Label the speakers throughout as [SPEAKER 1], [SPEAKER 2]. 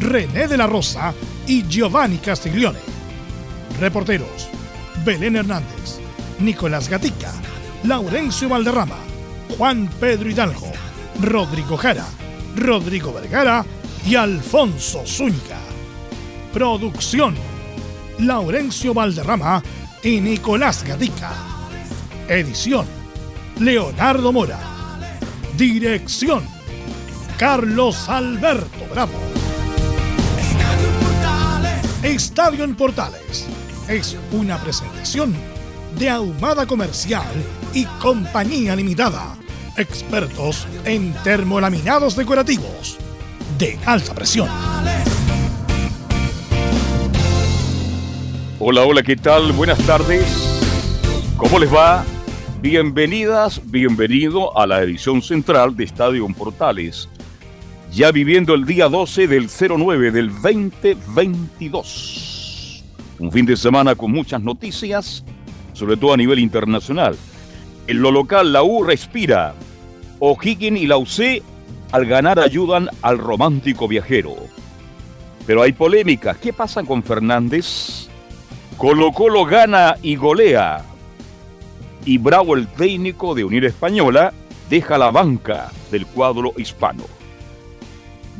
[SPEAKER 1] René de la Rosa y Giovanni Castiglione. Reporteros, Belén Hernández, Nicolás Gatica, Laurencio Valderrama, Juan Pedro Hidalgo, Rodrigo Jara, Rodrigo Vergara y Alfonso Zúñiga. Producción, Laurencio Valderrama y Nicolás Gatica. Edición, Leonardo Mora. Dirección, Carlos Alberto Bravo. Estadio en Portales es una presentación de Ahumada Comercial y Compañía Limitada, expertos en termolaminados decorativos de alta presión.
[SPEAKER 2] Hola, hola, ¿qué tal? Buenas tardes. ¿Cómo les va? Bienvenidas, bienvenido a la edición central de Estadio en Portales ya viviendo el día 12 del 09 del 2022. Un fin de semana con muchas noticias, sobre todo a nivel internacional. En lo local, la U respira. O'Higgins y la UC al ganar ayudan al romántico viajero. Pero hay polémica. ¿Qué pasa con Fernández? Colo Colo gana y golea. Y Bravo, el técnico de Unir Española, deja la banca del cuadro hispano.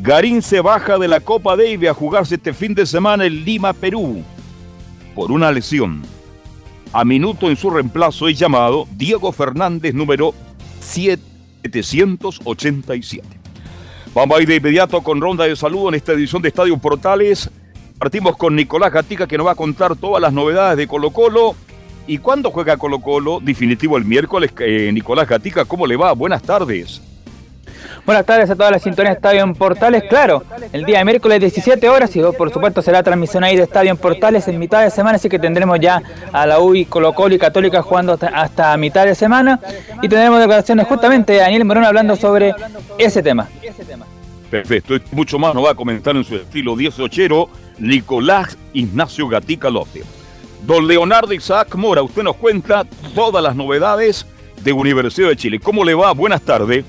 [SPEAKER 2] Garín se baja de la Copa Davis a jugarse este fin de semana en Lima, Perú, por una lesión. A minuto en su reemplazo es llamado Diego Fernández, número 787. Vamos a ir de inmediato con ronda de saludo en esta edición de Estadio Portales. Partimos con Nicolás Gatica que nos va a contar todas las novedades de Colo Colo. ¿Y cuándo juega Colo Colo? Definitivo el miércoles. Eh, Nicolás Gatica, ¿cómo le va? Buenas tardes.
[SPEAKER 3] Buenas tardes a todas las sintonías Estadio en Portales. Claro, el día de miércoles 17 horas y por supuesto será transmisión ahí de Estadio en Portales en mitad de semana, así que tendremos ya a la UI, Colo Colo y Católica jugando hasta, mitad de semana y tendremos declaraciones justamente de Daniel Morón hablando sobre ese tema.
[SPEAKER 2] Perfecto, mucho más nos va a comentar en su estilo 18 Nicolás Ignacio Gatica López. Don Leonardo Isaac Mora, usted nos cuenta todas las novedades de Universidad de Chile. ¿Cómo le va? Buenas tardes.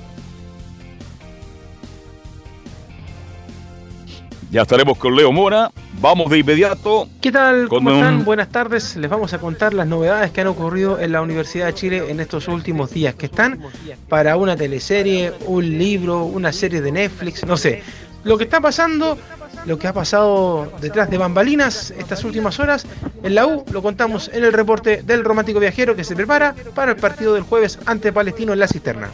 [SPEAKER 2] Ya estaremos con Leo Mora. Vamos de inmediato.
[SPEAKER 4] ¿Qué tal? ¿Cómo están? Buenas tardes. Les vamos a contar las novedades que han ocurrido en la Universidad de Chile en estos últimos días, que están para una teleserie, un libro, una serie de Netflix, no sé. Lo que está pasando, lo que ha pasado detrás de bambalinas estas últimas horas en la U, lo contamos en el reporte del romántico viajero que se prepara para el partido del jueves ante Palestino en la cisterna.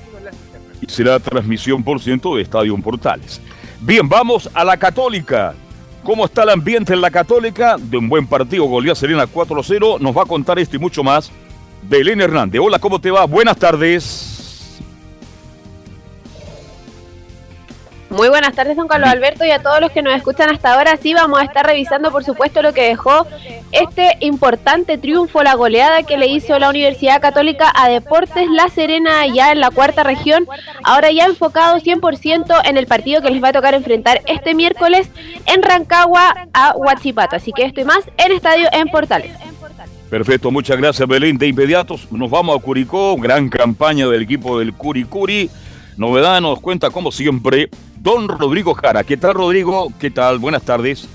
[SPEAKER 2] Y será transmisión por ciento de Estadio Portales. Bien, vamos a la Católica. ¿Cómo está el ambiente en la Católica? De un buen partido, goleó Serena 4-0. Nos va a contar esto y mucho más. Belén Hernández. Hola, ¿cómo te va? Buenas tardes.
[SPEAKER 5] Muy buenas tardes, don Carlos Alberto, y a todos los que nos escuchan hasta ahora. Sí, vamos a estar revisando, por supuesto, lo que dejó este importante triunfo, la goleada que le hizo la Universidad Católica a Deportes La Serena, ya en la cuarta región. Ahora ya enfocado 100% en el partido que les va a tocar enfrentar este miércoles en Rancagua a Huachipato. Así que estoy más en Estadio en Portales.
[SPEAKER 2] Perfecto, muchas gracias, Belén. De inmediato nos vamos a Curicó, gran campaña del equipo del Curicuri. Novedad nos cuenta, como siempre, don Rodrigo Jara. ¿Qué tal, Rodrigo? ¿Qué tal? Buenas tardes.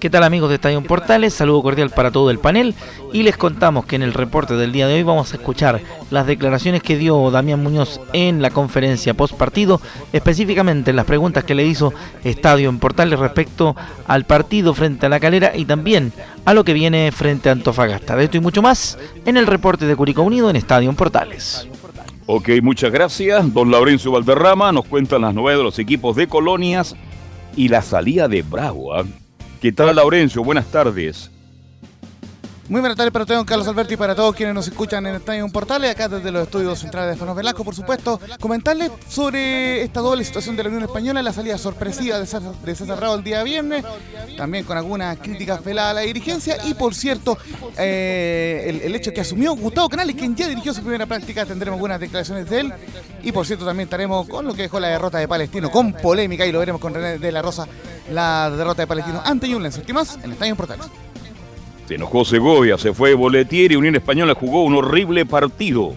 [SPEAKER 6] ¿Qué tal amigos de Estadio Portales? Saludo cordial para todo el panel y les contamos que en el reporte del día de hoy vamos a escuchar las declaraciones que dio Damián Muñoz en la conferencia post partido, específicamente las preguntas que le hizo Estadio en Portales respecto al partido frente a la calera y también a lo que viene frente a Antofagasta. De esto y mucho más en el reporte de Curicó Unido en Estadio Portales.
[SPEAKER 2] Ok, muchas gracias. Don Laurencio Valderrama nos cuenta las novedades de los equipos de colonias y la salida de Bravo. ¿ah? ¿Qué tal, Laurencio? Buenas tardes.
[SPEAKER 7] Muy buenas tardes para don Carlos Alberto, y para todos quienes nos escuchan en Estadio Portales, acá desde los estudios centrales de Fernando Velasco, por supuesto. Comentarles sobre esta doble situación de la Unión Española, la salida sorpresiva de César, de el día viernes, también con algunas críticas veladas a la dirigencia, y por cierto, eh, el, el, hecho que asumió Gustavo Canales, quien ya dirigió su primera práctica, tendremos algunas declaraciones de él, y por cierto también estaremos con lo que dejó la derrota de Palestino, con polémica, y lo veremos con René de la Rosa, la derrota de Palestino ante Yunlense. ¿Qué más? En Estadio Portales.
[SPEAKER 2] Se enojó Segovia, se fue Boletier y Unión Española jugó un horrible partido.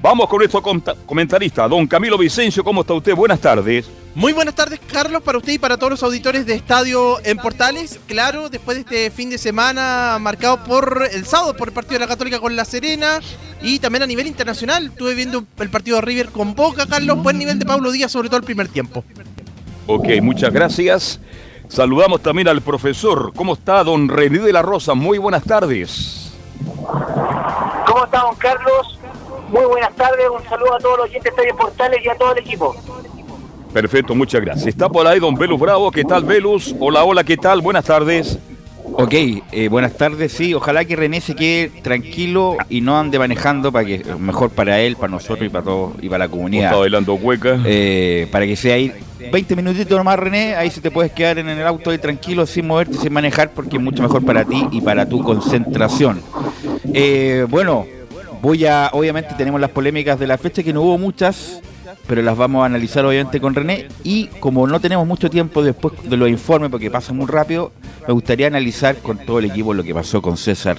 [SPEAKER 2] Vamos con nuestro comentarista, don Camilo Vicencio. ¿Cómo está usted? Buenas tardes.
[SPEAKER 8] Muy buenas tardes, Carlos, para usted y para todos los auditores de Estadio en Portales. Claro, después de este fin de semana marcado por el sábado por el partido de la Católica con La Serena y también a nivel internacional. Estuve viendo el partido de River con Boca, Carlos. Buen nivel de Pablo Díaz, sobre todo el primer tiempo.
[SPEAKER 2] Ok, muchas gracias. Saludamos también al profesor. ¿Cómo está don René de la Rosa? Muy buenas tardes.
[SPEAKER 9] ¿Cómo está don Carlos? Muy buenas tardes. Un saludo a todos los oyentes de Portales y a todo el equipo.
[SPEAKER 2] Perfecto, muchas gracias. Está por ahí don Velus Bravo. ¿Qué tal, Velus? Hola, hola, ¿qué tal? Buenas tardes.
[SPEAKER 10] Ok, eh, buenas tardes, sí, ojalá que René se quede tranquilo y no ande manejando para que mejor para él, para nosotros y para todos y para la comunidad.
[SPEAKER 2] Está bailando hueca.
[SPEAKER 10] Eh, para que sea ahí 20 minutitos nomás, René, ahí se te puedes quedar en el auto ahí tranquilo, sin moverte, sin manejar, porque es mucho mejor para ti y para tu concentración. Eh, bueno, voy a, obviamente tenemos las polémicas de la fecha, que no hubo muchas, pero las vamos a analizar obviamente con René. Y como no tenemos mucho tiempo después de los informes, porque pasa muy rápido, me gustaría analizar con todo el equipo lo que pasó con César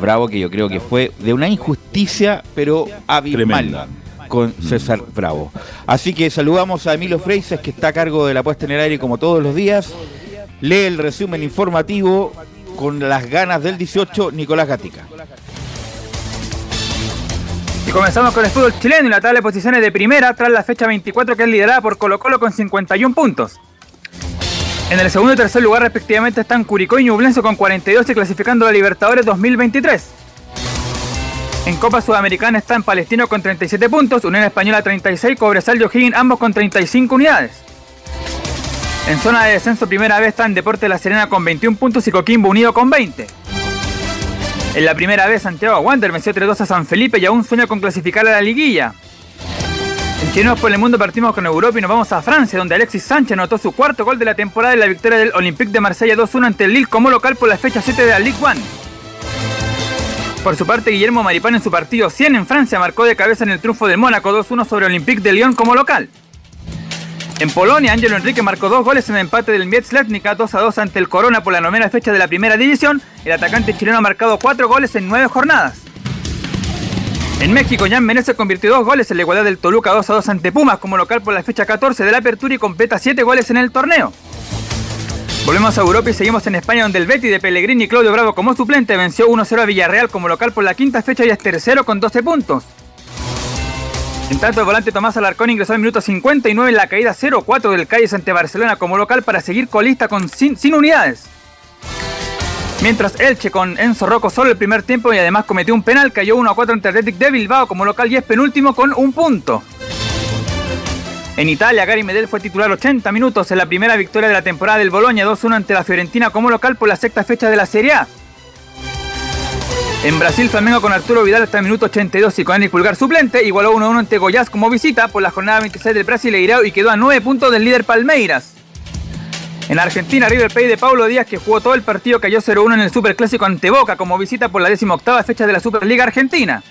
[SPEAKER 10] Bravo, que yo creo que fue de una injusticia, pero abismal con César Bravo. Así que saludamos a Emilio Freises, que está a cargo de la puesta en el aire como todos los días. Lee el resumen informativo con las ganas del 18, Nicolás Gatica.
[SPEAKER 3] Y comenzamos con el fútbol chileno y la tabla de posiciones de primera tras la fecha 24 que es liderada por Colo Colo con 51 puntos. En el segundo y tercer lugar respectivamente están Curicó y Ñublense con 42 y clasificando a la Libertadores 2023. En Copa Sudamericana están Palestino con 37 puntos, Unión Española 36, Cobresal y O'Higgins ambos con 35 unidades. En zona de descenso primera vez están Deporte La Serena con 21 puntos y Coquimbo Unido con 20. En la primera vez Santiago Wander venció 3-2 a San Felipe y aún sueña con clasificar a la liguilla. En Chinos por el Mundo partimos con Europa y nos vamos a Francia, donde Alexis Sánchez anotó su cuarto gol de la temporada en la victoria del Olympique de Marsella 2-1 ante el Lille como local por la fecha 7 de la Ligue 1. Por su parte, Guillermo Maripán en su partido 100 en Francia marcó de cabeza en el triunfo del Mónaco 2-1 sobre Olympique de Lyon como local. En Polonia, Ángelo Enrique marcó dos goles en el empate del Mietz Letnica 2-2 ante el Corona por la novena fecha de la primera división. El atacante chileno ha marcado cuatro goles en nueve jornadas. En México, Jan Menezes convirtió dos goles en la igualdad del Toluca 2-2 ante Pumas como local por la fecha 14 de la apertura y completa siete goles en el torneo. Volvemos a Europa y seguimos en España donde el Betty de Pellegrini y Claudio Bravo como suplente venció 1-0 a Villarreal como local por la quinta fecha y es tercero con 12 puntos. En tanto, el volante Tomás Alarcón ingresó al minuto 59 en la caída 0-4 del Cádiz ante Barcelona como local para seguir colista con sin, sin, unidades. Mientras Elche con Enzo Rocco solo el primer tiempo y además cometió un penal, cayó 1-4 ante Athletic de Bilbao como local y es penúltimo con un punto. En Italia, Gary Medel fue titular 80 minutos en la primera victoria de la temporada del Boloña 2-1 ante la Fiorentina como local por la sexta fecha de la Serie A. En Brasil, Flamengo con Arturo Vidal hasta el minuto 82 y con Eric Pulgar suplente igualó 1-1 ante Goiás como visita por la jornada 26 del Brasileirao y quedó a 9 puntos del líder Palmeiras. En Argentina, River Plate de Paulo Díaz, que jugó todo el partido, cayó 0-1 en el Superclásico ante Boca como visita por la 18 fecha de la Superliga Argentina.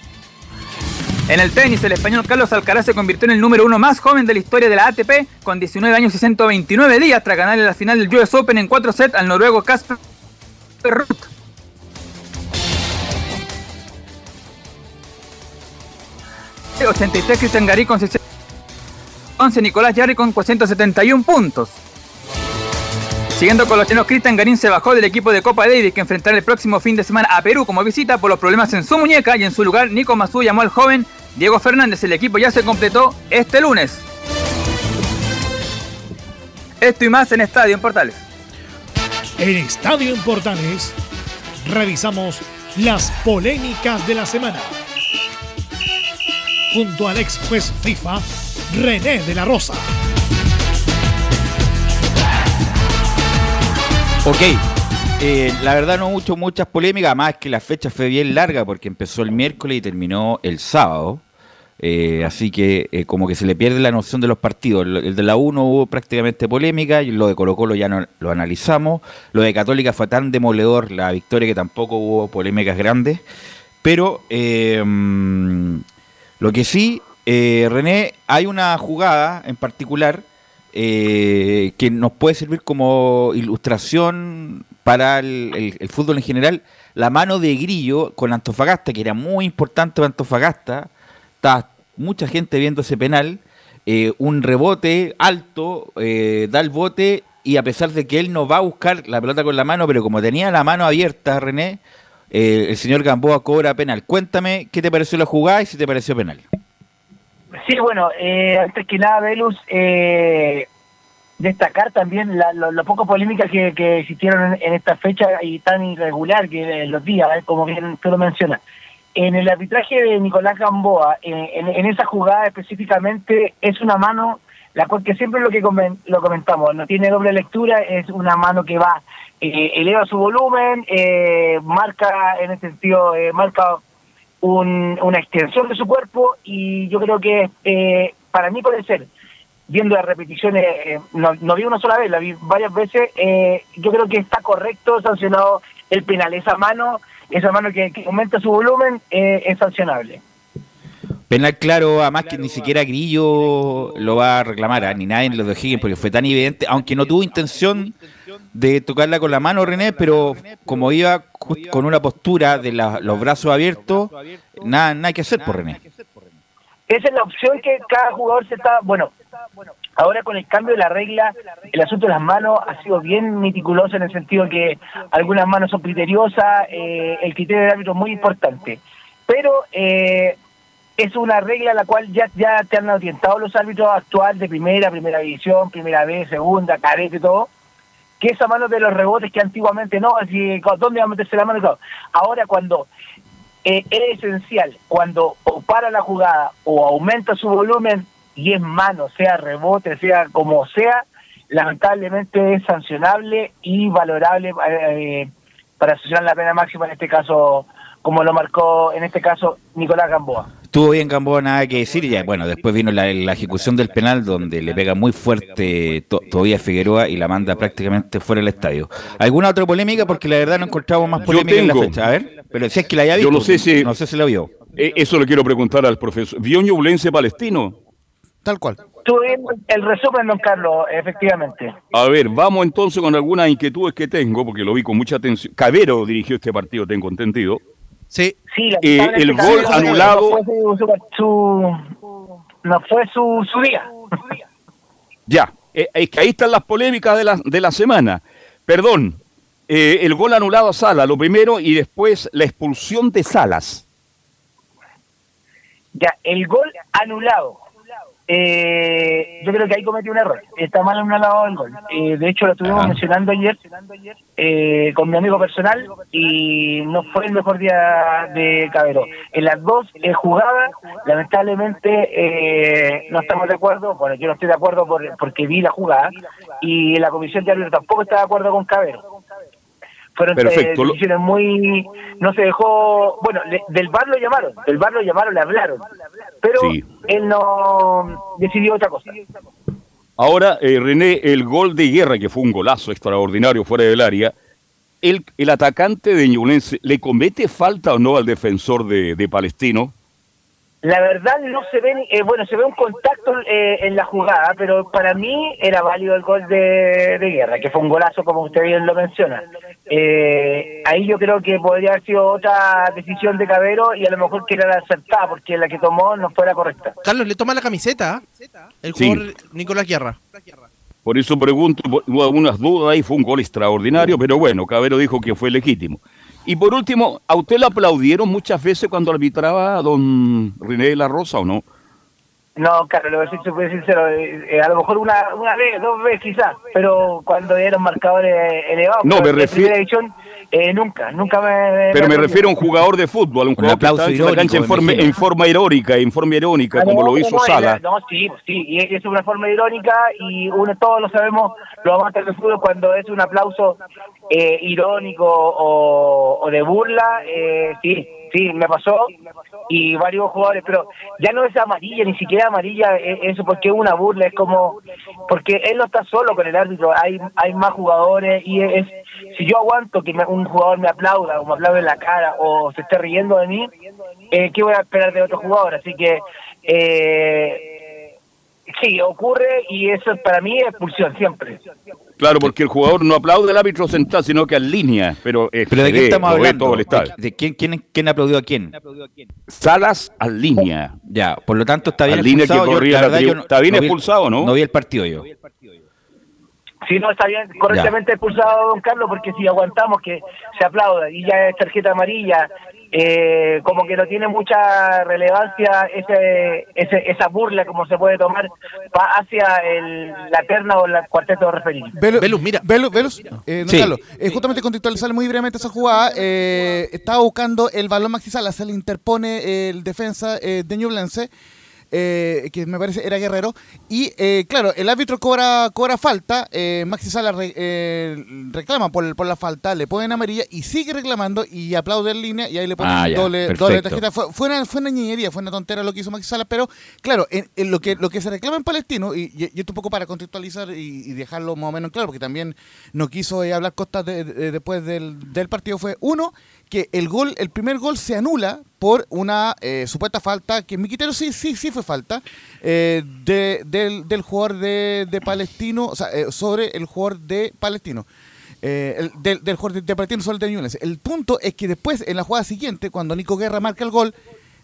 [SPEAKER 3] En el tenis, el español Carlos Alcaraz se convirtió en el número uno más joven de la historia de la ATP, con 19 años y 129 días, tras ganarle la final del US Open en 4 sets al noruego Casper. El 83 Cristian Garí con 11 Nicolás Jarry con 471 puntos. Siguiendo con los chilenos, Cristian Garín se bajó del equipo de Copa Davis que enfrentará el próximo fin de semana a Perú como visita por los problemas en su muñeca y en su lugar Nico Mazú llamó al joven Diego Fernández. El equipo ya se completó este lunes. Esto y más en Estadio en Portales.
[SPEAKER 1] En Estadio en Portales revisamos las polémicas de la semana. Junto al ex juez FIFA, René de la Rosa.
[SPEAKER 10] Ok, Eh, la verdad no mucho, muchas polémicas, más que la fecha fue bien larga porque empezó el miércoles y terminó el sábado. Eh, así que eh, como que se le pierde la noción de los partidos. El de la 1 hubo prácticamente polémica, y lo de Colo Colo ya no lo analizamos. Lo de Católica fue tan demoledor la victoria que tampoco hubo polémicas grandes. Pero lo que sí, René, hay una jugada en particular eh, que nos puede servir como ilustración para el, fútbol en general. La mano de Grillo con Antofagasta, que era muy importante para Antofagasta, estaba mucha gente viendo ese penal, eh, un rebote alto, eh, da el bote y a pesar de que él no va a buscar la pelota con la mano, pero como tenía la mano abierta, René, el señor Gamboa cobra penal. Cuéntame qué te pareció la jugada y si te pareció penal.
[SPEAKER 9] Sí, bueno, eh, antes que nada, Velus, eh, destacar también la, lo, poco polémica que, existieron en, esta fecha y tan irregular que los días, ¿eh? como bien tú lo mencionas. En el arbitraje de Nicolás Gamboa, en, esa jugada específicamente, es una mano, la cual que siempre lo que lo comentamos, no tiene doble lectura, es una mano que va, eleva su volumen, marca, en ese sentido, marca una extensión de su cuerpo y yo creo que eh, para mí puede ser, viendo las repeticiones, eh, no, vi una sola vez, la vi varias veces, eh, yo creo que está correcto sancionado el penal, esa mano, esa mano que, aumenta su volumen es sancionable.
[SPEAKER 10] Penal claro, además que ni siquiera Grillo lo va a reclamar, ¿ah? ni nadie en los de Higgins, porque fue tan evidente, aunque no tuvo intención de tocarla con la mano, René, pero como iba con una postura de los brazos abiertos, nada, nada que hacer por René.
[SPEAKER 9] Esa es la opción que cada jugador se está, bueno, ahora con el cambio de la regla, el asunto de las manos ha sido bien meticuloso en el sentido que algunas manos son criteriosas, eh, el criterio del árbitro es muy importante, pero eh, es una regla a la cual ya, ya te han orientado los árbitros actuales de primera, primera división, primera vez, segunda, carete y todo, que esa mano de los rebotes que antiguamente no, así, ¿dónde va a meterse la mano? Ahora cuando eh, es esencial, cuando o para la jugada o aumenta su volumen y es mano, sea rebote, sea como sea, lamentablemente es sancionable y valorable eh, para sancionar la pena máxima en este caso, como lo marcó en este caso Nicolás Gamboa.
[SPEAKER 10] Estuvo bien Gamboa, nada que decir. Ya, bueno, después vino la, ejecución del penal donde le pega muy fuerte todavía Figueroa y la manda prácticamente fuera del estadio. ¿Alguna otra polémica? Porque la verdad no encontramos más polémica en la fecha. A ver, pero si es que la haya visto.
[SPEAKER 2] Yo no sé si,
[SPEAKER 10] no sé si la vio.
[SPEAKER 2] Eh, eso le quiero preguntar al profesor. ¿Vio Ñublense Palestino?
[SPEAKER 7] Tal cual.
[SPEAKER 9] Tuve el resumen, don Carlos, efectivamente.
[SPEAKER 2] A ver, vamos entonces con algunas inquietudes que tengo, porque lo vi con mucha atención. Cabero dirigió este partido, tengo entendido.
[SPEAKER 8] Sí.
[SPEAKER 2] Eh, el gol anulado.
[SPEAKER 9] No fue su, su, día.
[SPEAKER 2] Ya, eh, es que ahí están las polémicas de la, de la semana. Perdón, eh, el gol anulado a Sala, lo primero, y después la expulsión de Salas.
[SPEAKER 9] Ya, el gol anulado eh, yo creo que ahí cometió un error. Está mal anulado el gol. Eh, de hecho, lo estuvimos mencionando ayer eh, con mi amigo personal y no fue el mejor día de Cabero. En las dos eh, jugadas, lamentablemente, eh, no estamos de acuerdo. Bueno, yo no estoy de acuerdo porque vi la jugada y la comisión de árbitro tampoco está de acuerdo con Cabero. Fueron Perfecto. decisiones muy... No se dejó... Bueno, del bar lo llamaron, del bar lo llamaron, le hablaron, pero él no decidió otra cosa.
[SPEAKER 2] Ahora, eh, René, el gol de guerra, que fue un golazo extraordinario fuera del área, el, el atacante de Ñublense, ¿le comete falta o no al defensor de, de Palestino?
[SPEAKER 9] La verdad no se ve, eh, bueno, se ve un contacto eh, en la jugada, pero para mí era válido el gol de, Guerra, que fue un golazo como usted bien lo menciona. Eh, ahí yo creo que podría haber sido otra decisión de Cabero y a lo mejor que era la acertada, porque la que tomó no fue la correcta.
[SPEAKER 8] Carlos, le toma la camiseta el jugador Nicolás Guerra.
[SPEAKER 2] Por eso pregunto, hubo algunas dudas ahí, fue un gol extraordinario, pero bueno, Cabero dijo que fue legítimo. Y por último, ¿a usted le aplaudieron muchas veces cuando arbitraba a don René de la Rosa o no?
[SPEAKER 9] No, Carlos, lo voy a ser sincero, eh, a lo mejor una, una vez, dos veces quizás, pero cuando eran marcadores elevados.
[SPEAKER 2] No, me refiero...
[SPEAKER 9] Eh, nunca, nunca me...
[SPEAKER 2] Pero me refiero a un jugador de fútbol, un jugador que está en la cancha en forma, en forma irónica, en forma irónica, como lo hizo Sala.
[SPEAKER 9] No, sí, sí, y es una forma irónica y uno todos lo sabemos, los amantes del fútbol, cuando es un aplauso eh, irónico o, de burla, eh, sí, sí, me pasó y varios jugadores, pero ya no es amarilla, ni siquiera amarilla, e, eso porque es una burla, es como, porque él no está solo con el árbitro, hay hay más jugadores y es, si yo aguanto que un jugador me aplauda o me aplaude en la cara o se esté riendo de mí, eh, ¿qué voy a esperar de otro jugador? Así que, eh, sí, ocurre y eso para mí es expulsión siempre.
[SPEAKER 2] Claro, porque el jugador no aplaude al árbitro central, sino que alinea. Pero,
[SPEAKER 10] ¿Pero de qué estamos hablando? ¿De quién, quién, quién aplaudió a quién?
[SPEAKER 2] Salas al línea.
[SPEAKER 10] Ya, por lo tanto está bien expulsado.
[SPEAKER 2] Que corría yo, está bien expulsado, ¿no?
[SPEAKER 10] No vi el partido yo.
[SPEAKER 9] Sí, no, está bien, correctamente expulsado don Carlos, porque si aguantamos que se aplauda y ya es tarjeta amarilla, eh, como que no tiene mucha relevancia ese, ese, esa burla como se puede tomar hacia el, la terna o el cuarteto referido.
[SPEAKER 7] Velus, mira. Velus, eh, sí. Carlos, eh, justamente contextualizar muy brevemente esa jugada, eh, estaba buscando el balón Maxi Sala, se le interpone el defensa eh, de Ñublense eh, que me parece era Guerrero. Y eh, claro, el árbitro cobra, cobra falta, eh, Maxi Sala eh, reclama por, por la falta, le ponen amarilla y sigue reclamando y aplaude en línea y ahí le ponen ah, doble, doble, tarjeta. Fue, fue, una, fue una niñería, fue una tontera lo que hizo Maxi Sala, pero claro, en, lo, que, lo que se reclama en Palestino, y, y, esto un poco para contextualizar y, dejarlo más o menos claro, porque también no quiso hablar Costas después del, del partido, fue uno, que el gol, el primer gol se anula por una eh, supuesta falta, que en mi criterio sí, sí, sí fue falta, eh, de, del, del, jugador de, Palestino, o sea, eh, sobre el jugador de Palestino. El, del, jugador de, Palestino sobre el de Ñunes. El punto es que después, en la jugada siguiente, cuando Nico Guerra marca el gol,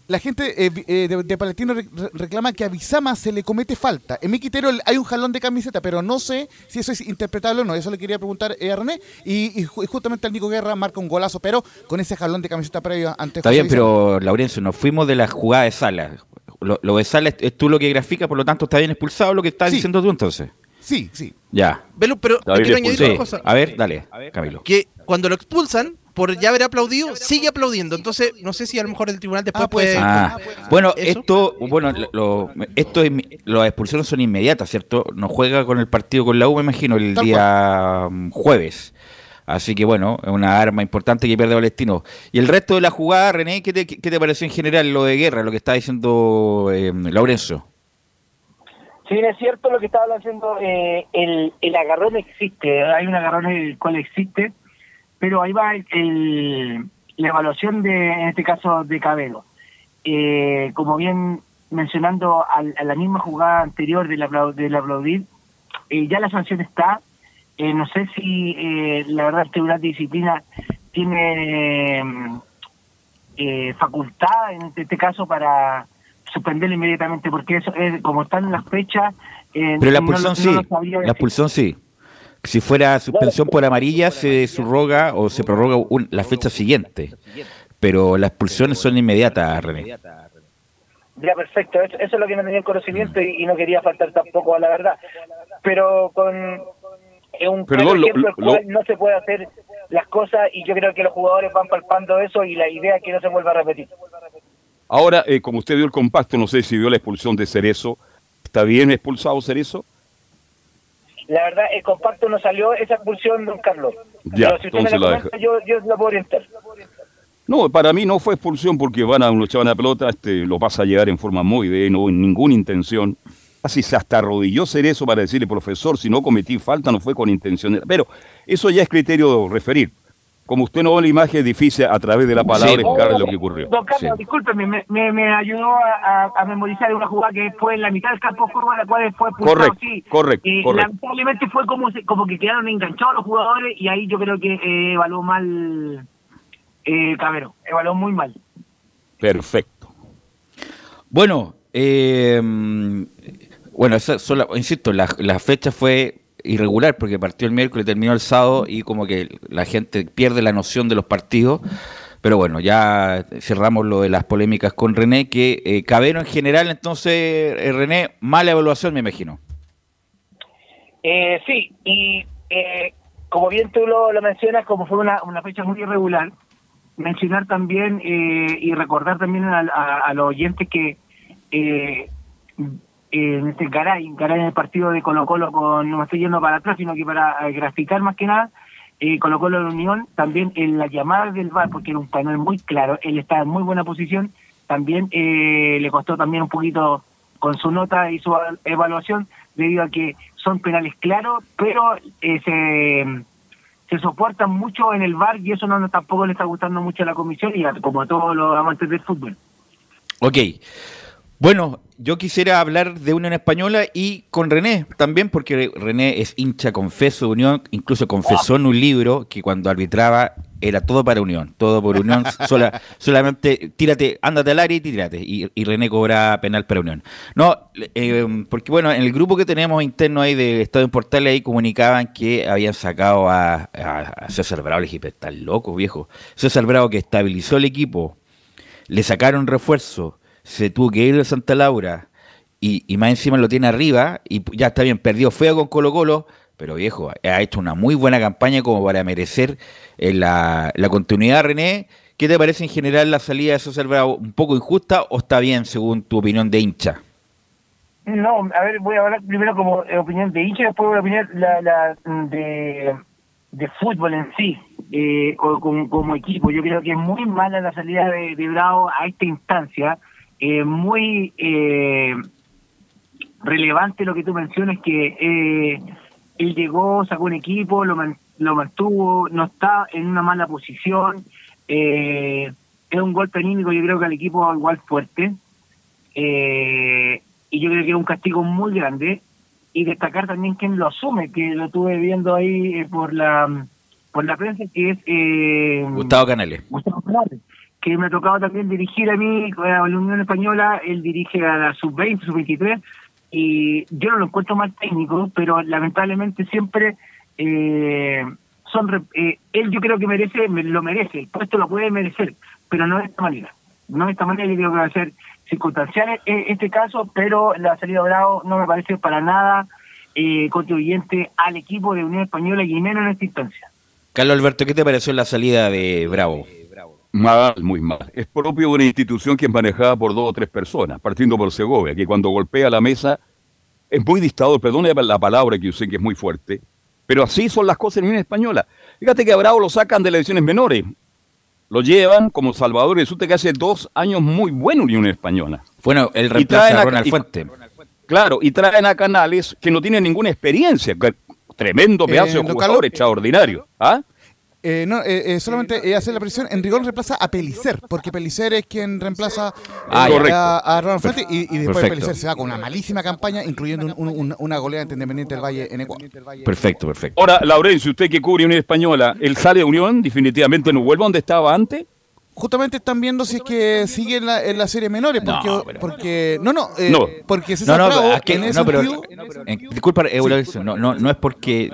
[SPEAKER 7] la gente eh, eh, de, Palestino reclama que a Bizama se le comete falta. En mi criterio hay un jalón de camiseta, pero no sé si eso es interpretable o no. Eso le quería preguntar a René. Y, justamente el Nico Guerra marca un golazo, pero con ese jalón de camiseta previo ante
[SPEAKER 10] Está bien, pero Laurencio, nos fuimos de la jugada de Sala. Lo, de Sala es, tú lo que grafica, por lo tanto está bien expulsado lo que estás diciendo tú entonces.
[SPEAKER 7] Sí, sí.
[SPEAKER 10] Ya.
[SPEAKER 8] pero quiero añadir una cosa.
[SPEAKER 10] A ver, dale, Camilo.
[SPEAKER 8] Que cuando lo expulsan, por ya haber aplaudido, sigue aplaudiendo. Entonces, no sé si a lo mejor el tribunal después ah, puede.
[SPEAKER 10] Ah, bueno, esto, bueno, lo, esto es, las expulsiones son inmediatas, ¿cierto? No juega con el partido con la U, me imagino, el día mm, jueves. Así que bueno, es una arma importante que pierde Palestino. Y el resto de la jugada, René, ¿qué te, qué te pareció en general lo de guerra, lo que está diciendo eh, Laurencio?
[SPEAKER 9] Sí, es cierto lo que estaba haciendo, eh, el, el agarrón existe, hay un agarrón el cual existe, pero ahí va el, la evaluación de, en este caso, de Cabello. Eh, como bien mencionando a, la misma jugada anterior del, del aplaudir, eh, ya la sanción está. Eh, no sé si la verdad el Tribunal de Disciplina tiene facultad en este, caso para suspenderlo inmediatamente, porque eso es como están las fechas.
[SPEAKER 10] Pero la expulsión sí, la expulsión sí. Si fuera suspensión por amarilla, se subroga o se prorroga la fecha siguiente. Pero las expulsiones son inmediatas, René.
[SPEAKER 9] Ya, perfecto. Eso, es lo que no tenía el conocimiento y, no quería faltar tampoco a la verdad. Pero con un ejemplo no se puede hacer las cosas y yo creo que los jugadores van palpando eso y la idea es que no se vuelva a repetir.
[SPEAKER 2] Ahora, eh, como usted vio el compacto, no sé si vio la expulsión de Cerezo. ¿Está bien expulsado Cerezo?
[SPEAKER 9] La verdad, el compacto no salió esa expulsión, don Carlos. Ya, Pero si usted me la comenta, yo, yo la puedo orientar.
[SPEAKER 2] No, para mí no fue expulsión porque van a luchar la pelota, este, lo pasa a llegar en forma muy de no en ninguna intención. Así se hasta arrodilló ser eso para decirle, profesor, si no cometí falta, no fue con intención. Pero eso ya es criterio de referir como usted no ve la imagen, es difícil a través de la palabra explicar lo que ocurrió.
[SPEAKER 9] Don Carlos, discúlpeme, me, me, ayudó a, a, memorizar una jugada que fue en la mitad del campo forward, la cual fue
[SPEAKER 2] correcto, sí. correcto,
[SPEAKER 9] y lamentablemente fue como, como que quedaron enganchados los jugadores y ahí yo creo que eh, evaluó mal eh, Cabero, evaluó muy mal.
[SPEAKER 2] Perfecto.
[SPEAKER 10] Bueno, eh, bueno, solo, insisto, la, la fecha fue irregular porque partió el miércoles, terminó el sábado y como que la gente pierde la noción de los partidos. Pero bueno, ya cerramos lo de las polémicas con René, que eh, en general, entonces, eh, René, mala evaluación, me imagino.
[SPEAKER 9] Eh, sí, y como bien tú lo, lo mencionas, como fue una, una fecha muy irregular, mencionar también eh, y recordar también a, a- a los oyentes que eh, en este Garay, Garay en el partido de Colo Colo, con, no me estoy yendo para atrás, sino que para eh, graficar más que nada, eh, Colo Colo la Unión, también en la llamada del VAR, porque era un panel muy claro, él estaba en muy buena posición, también eh, le costó también un poquito con su nota y su evaluación, debido a que son penales claros, pero se se soportan mucho en el bar y eso no, no- tampoco le está gustando mucho a la comisión y a- como a todos los amantes del fútbol.
[SPEAKER 10] Ok. Bueno, yo quisiera hablar de Unión Española y con René también, porque René es hincha confeso de Unión, incluso confesó en un libro que cuando arbitraba era todo para Unión, todo por Unión, sola- solamente tírate, ándate al área y tírate. Y, y René cobra penal para Unión. No, eh, porque bueno, en el grupo que tenemos interno ahí de Estado en Portales, ahí comunicaban que habían sacado a, a- a César Bravo. Le dije, "Pero estás loco, viejo. César Bravo que estabilizó el equipo, le sacaron refuerzo, se tuvo que ir de Santa Laura y, y más encima lo tiene arriba y ya está bien, perdió feo con Colo Colo, pero viejo, ha hecho una muy buena campaña como para merecer eh, la, la continuidad, René. ¿Qué te parece en general la salida de César Bravo? ¿Un poco injusta o está bien según tu opinión de hincha?
[SPEAKER 9] No, a ver, voy a hablar primero como eh, opinión de hincha, después voy a opinar la, la, de, de fútbol en sí, eh, como, como equipo. Yo creo que es muy mala la salida de, de Bravo a esta instancia, eh, muy eh, relevante lo que tú mencionas, que eh, él llegó, sacó un equipo, lo, man- lo mantuvo, no está en una mala posición, eh, es un golpe anímico, yo creo que al equipo igual fuerte. Eh, y yo creo que es un castigo muy grande y destacar también quién lo asume que lo estuve viendo ahí eh, por la por la prensa que es eh,
[SPEAKER 10] Gustavo Canales.
[SPEAKER 9] Gustavo Canales, que me ha tocado también dirigir a mí a la Unión Española él dirige a la sub 20 sub 23 y yo no lo encuentro mal técnico pero lamentablemente siempre eh, son eh, él yo creo que merece me- lo merece el puesto lo puede merecer pero no de esta manera no de esta manera yo creo que va a ser circunstancial eh, este caso pero la salida de Bravo no me parece para nada eh, contribuyente al equipo de Unión Española y menos en esta instancia
[SPEAKER 10] Carlos Alberto, ¿qué te pareció la salida de Bravo?
[SPEAKER 2] Mal, muy mal. Es propio de una institución que es manejada por dos o tres personas, partiendo por Segovia, que cuando golpea la mesa es muy dictador, perdone la palabra que usé que es muy fuerte, pero así son las cosas en Unión Española. Fíjate que a Bravo lo sacan de las ediciones menores, lo llevan como Salvador y resulta que hace dos años muy buena Unión Española.
[SPEAKER 10] Bueno, el
[SPEAKER 2] Y
[SPEAKER 10] reemplaza a
[SPEAKER 2] a-
[SPEAKER 10] Ronald
[SPEAKER 2] y-
[SPEAKER 10] Fuente.
[SPEAKER 2] Claro, y traen a Canales que no tienen ninguna experiencia. que- Tremendo
[SPEAKER 7] Eh,
[SPEAKER 2] pedazo de
[SPEAKER 7] don
[SPEAKER 2] jugador, extraordinario. ¿Ah?
[SPEAKER 7] Eh, no, eh, eh, solamente eh, hacer la precisión, en rigor reemplaza a Pelicer, porque Pelicer es quien reemplaza
[SPEAKER 10] Ah,
[SPEAKER 7] eh, a, a Ronald Fuente y, y después
[SPEAKER 10] Perfecto.
[SPEAKER 7] Pelicer se va con una malísima campaña, incluyendo un- un- un- una goleada ante Independiente del Valle en Ecuador.
[SPEAKER 10] Perfecto, perfecto.
[SPEAKER 2] Ahora, Laurencio, usted que cubre Unión Española, ¿él sale de Unión? Definitivamente no vuelve a donde estaba antes.
[SPEAKER 7] Justamente están viendo si es que sigue en la, en la serie menores, porque
[SPEAKER 10] No,
[SPEAKER 7] no,
[SPEAKER 10] pero-
[SPEAKER 7] porque, no, no, eh,
[SPEAKER 2] No.
[SPEAKER 7] porque
[SPEAKER 10] No,
[SPEAKER 7] César
[SPEAKER 10] no,
[SPEAKER 7] Bravo,
[SPEAKER 10] es que-
[SPEAKER 7] en ese
[SPEAKER 10] no, pero,
[SPEAKER 7] sentido-
[SPEAKER 10] en- disculpa, eh, Laurencio, no, no, no es porque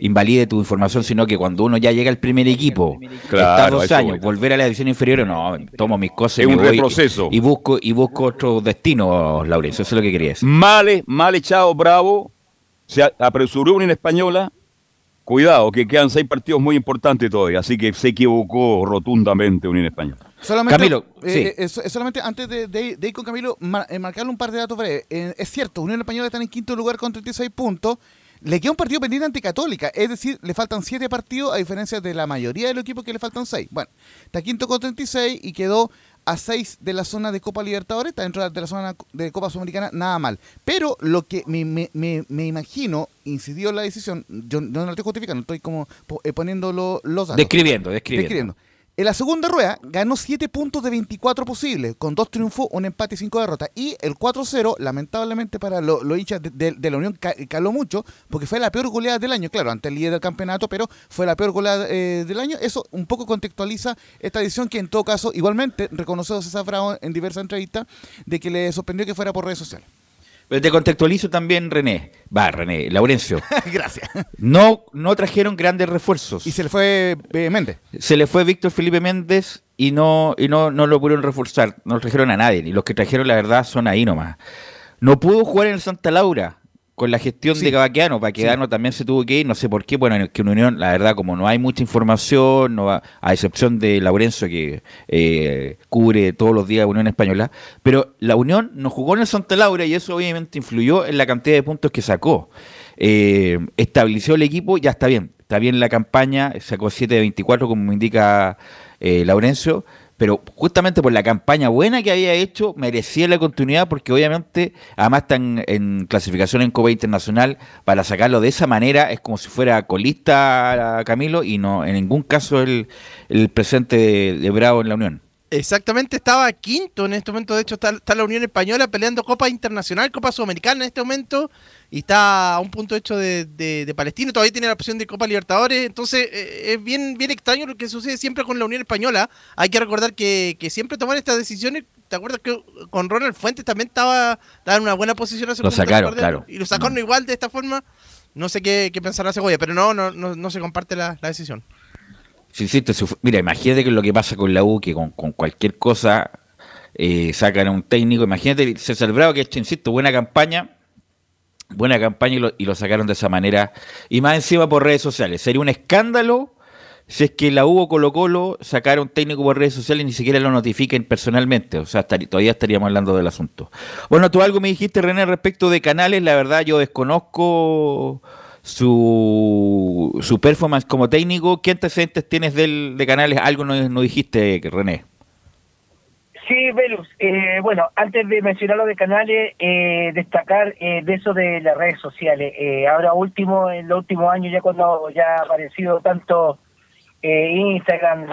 [SPEAKER 10] invalide tu información, sino que cuando uno ya llega al primer equipo,
[SPEAKER 2] Claro,
[SPEAKER 10] está dos años,
[SPEAKER 2] voy.
[SPEAKER 10] volver a la división inferior, no, tomo mis cosas y
[SPEAKER 2] Es un
[SPEAKER 10] voy
[SPEAKER 2] retroceso.
[SPEAKER 10] y, y busco y busco otro destino, Laurencio, eso es lo que quería decir.
[SPEAKER 2] Mal, mal echado, bravo. Se apresuró Unión Española. Cuidado, que quedan seis partidos muy importantes todavía. Así que se equivocó rotundamente Unión Española.
[SPEAKER 7] Solamente,
[SPEAKER 10] Camilo,
[SPEAKER 7] eh,
[SPEAKER 10] sí.
[SPEAKER 7] eh, so- solamente antes de, de- de ir con Camilo, mar- eh, marcarle un par de datos breves. Eh, es cierto, Unión Española está en quinto lugar con 36 puntos. Le queda un partido pendiente ante Católica, es decir, le faltan 7 partidos a diferencia de la mayoría de los equipos que le faltan 6. Bueno, está quinto con 36 y quedó a 6 de la zona de Copa Libertadores, está dentro de la zona de Copa Sudamericana, nada mal. Pero lo que me, me- me- me imagino incidió en la decisión, yo no lo estoy justificando, estoy como eh, poniendo lo- los datos.
[SPEAKER 10] Describiendo, describiendo.
[SPEAKER 7] Describiendo. En la segunda rueda ganó 7 puntos de 24 posibles, con 2 triunfos, un empate y 5 derrotas. Y el 4-0, lamentablemente para lo- los hinchas de, la Unión, ca- caló mucho, porque fue la peor goleada del año, claro, ante el líder del campeonato, pero fue la peor goleada eh, del año. Eso un poco contextualiza esta edición que en todo caso, igualmente, reconoció César Bravo en diversas entrevistas, de que le sorprendió que fuera por redes sociales.
[SPEAKER 10] Pero te contextualizo también, René. Va, René, Laurencio.
[SPEAKER 7] Gracias.
[SPEAKER 10] No, no trajeron grandes refuerzos.
[SPEAKER 7] Y se le fue eh, Méndez.
[SPEAKER 10] Se le fue Víctor Felipe Méndez y no y no, no lo pudieron reforzar. No trajeron a nadie. Y los que trajeron, la verdad, son ahí nomás. No pudo jugar en el Santa Laura. Con la gestión de Cavaquiano, para quedarnos también se tuvo que ir, no sé por qué, bueno, que en Unión, la verdad, como no hay mucha información, no a excepción de Laurencio que eh, cubre todos los días Unión Española, pero la Unión no jugó en el Santa Laura y eso obviamente influyó en la cantidad de puntos que sacó. Eh, estableció el equipo, ya está bien, está bien la campaña, sacó 7 de 24 como me indica eh, Laurencio, pero justamente por la campaña buena que había hecho, merecía la continuidad porque obviamente, además está en, clasificación en Copa Internacional, para sacarlo de esa manera es como si fuera colista Camilo y no en ningún caso el, el presente de Bravo en la Unión.
[SPEAKER 8] Exactamente, estaba quinto en este momento. De hecho, está, la Unión Española peleando Copa Internacional, Copa Sudamericana en este momento. Y está a un punto hecho de, de, Palestina. Todavía tiene la opción de Copa Libertadores. Entonces, eh, es bien, bien extraño lo que sucede siempre con la Unión Española. Hay que recordar que, siempre toman estas decisiones. ¿Te acuerdas que con Ronald Fuentes también estaba, en una buena posición
[SPEAKER 10] hace Lo sacaron, claro.
[SPEAKER 8] Y lo sacaron igual de esta forma. No sé qué, qué pensará Segovia, pero no, no, no, no se comparte la decisión
[SPEAKER 10] insisto, mira, imagínate que lo que pasa con la U, que con, cualquier cosa eh, sacan a un técnico. Imagínate César Bravo, que ha insisto, buena campaña, buena campaña y lo, sacaron de esa manera. Y más encima por redes sociales. Sería un escándalo si es que la U o Colo Colo sacara un técnico por redes sociales y ni siquiera lo notifiquen personalmente. O sea, todavía estaríamos hablando del asunto. Bueno, tú algo me dijiste, René, respecto de canales. La verdad, yo desconozco su, su performance como técnico. ¿Qué antecedentes tienes del, de Canales? Algo no, dijiste, René.
[SPEAKER 9] Sí, Velus. Eh, bueno, antes de mencionar lo de Canales, eh, destacar eh, de eso de las redes sociales. ahora último, en los últimos años, ya cuando ya ha aparecido tanto Instagram,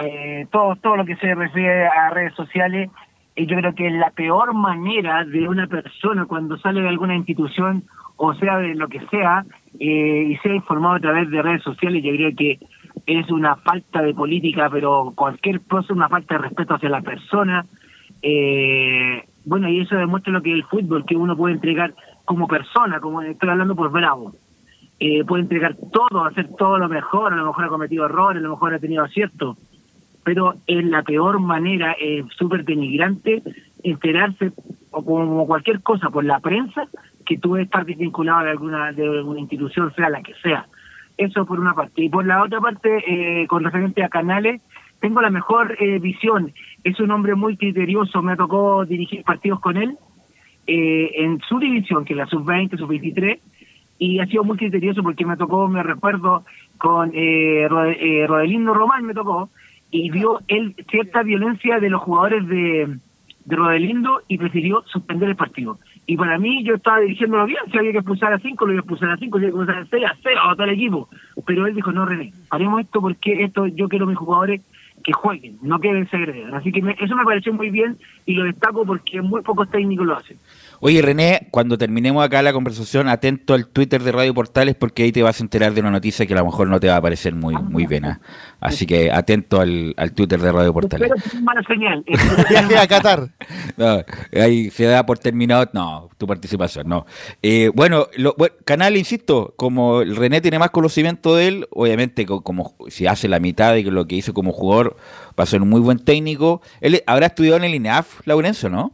[SPEAKER 9] todo, todo lo que se refiere a redes sociales, yo creo que la peor manera de una persona cuando sale de alguna institución o sea de lo que sea, eh, y sea informado a través de redes sociales, yo creo que es una falta de política, pero cualquier cosa, una falta de respeto hacia la persona. Eh, bueno, y eso demuestra lo que es el fútbol, que uno puede entregar como persona, como estoy hablando por Bravo. Eh, puede entregar todo, hacer todo lo mejor, a lo mejor ha cometido errores, a lo mejor ha tenido aciertos, pero es la peor manera, es súper denigrante, enterarse, o como cualquier cosa, por la prensa, que tú estar vinculado de alguna de una institución, sea la que sea. Eso por una parte. Y por la otra parte, eh, con referente a Canales, tengo la mejor eh, visión. Es un hombre muy criterioso, me tocó dirigir partidos con él eh, en su división, que es la sub-20, sub-23, y ha sido muy criterioso porque me tocó, me recuerdo, con eh, Rodelindo Román me tocó, y vio él cierta violencia de los jugadores de, de Rodelindo y prefirió suspender el partido. Y para mí, yo estaba dirigiéndolo bien. Si había que expulsar a cinco, lo iba a expulsar a cinco. Si había que expulsar a seis, a cero, a todo el equipo. Pero él dijo, no, René, haremos esto porque esto yo quiero a mis jugadores que jueguen, no que se agreden. Así que eso me pareció muy bien y lo destaco porque muy pocos técnicos lo hacen.
[SPEAKER 10] Oye, René, cuando terminemos acá la conversación, atento al Twitter de Radio Portales porque ahí te vas a enterar de una noticia que a lo mejor no te va a parecer muy muy buena. Así que atento al, Twitter de Radio Portales.
[SPEAKER 9] Pero mala señal.
[SPEAKER 7] Viaje a Qatar.
[SPEAKER 10] No, ahí se da por terminado, no, tu participación, no. Eh, bueno, lo, canal, insisto, como René tiene más conocimiento de él, obviamente como si hace la mitad de lo que hizo como jugador, va a ser un muy buen técnico. Él habrá estudiado en el INEAF, Laurencio, ¿no?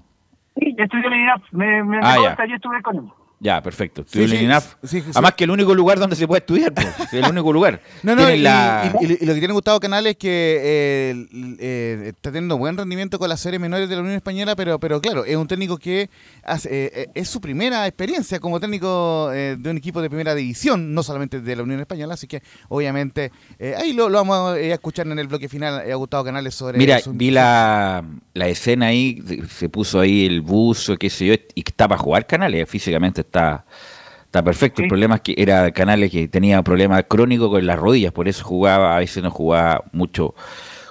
[SPEAKER 9] Sí, yo estudié en el INAF, me, me, ah, yo estuve con él.
[SPEAKER 10] Ya, perfecto. Sí, sí, Además que el único lugar donde se puede estudiar, pues, el único lugar.
[SPEAKER 7] No, no, y, lo que tiene Gustavo Canales es que eh, eh, está teniendo buen rendimiento con las series menores de la Unión Española, pero, pero claro, es un técnico que eh, es su primera experiencia como técnico de un equipo de primera división, no solamente de la Unión Española, así que obviamente ahí lo, vamos a escuchar en el bloque final a Gustavo Canales sobre
[SPEAKER 10] Mira, vi la, la escena ahí, se puso ahí el buzo, qué sé yo, y está para jugar Canales físicamente está, está perfecto. El problema es que era Canales que tenía problemas crónicos con las rodillas, por eso jugaba, a veces no jugaba mucho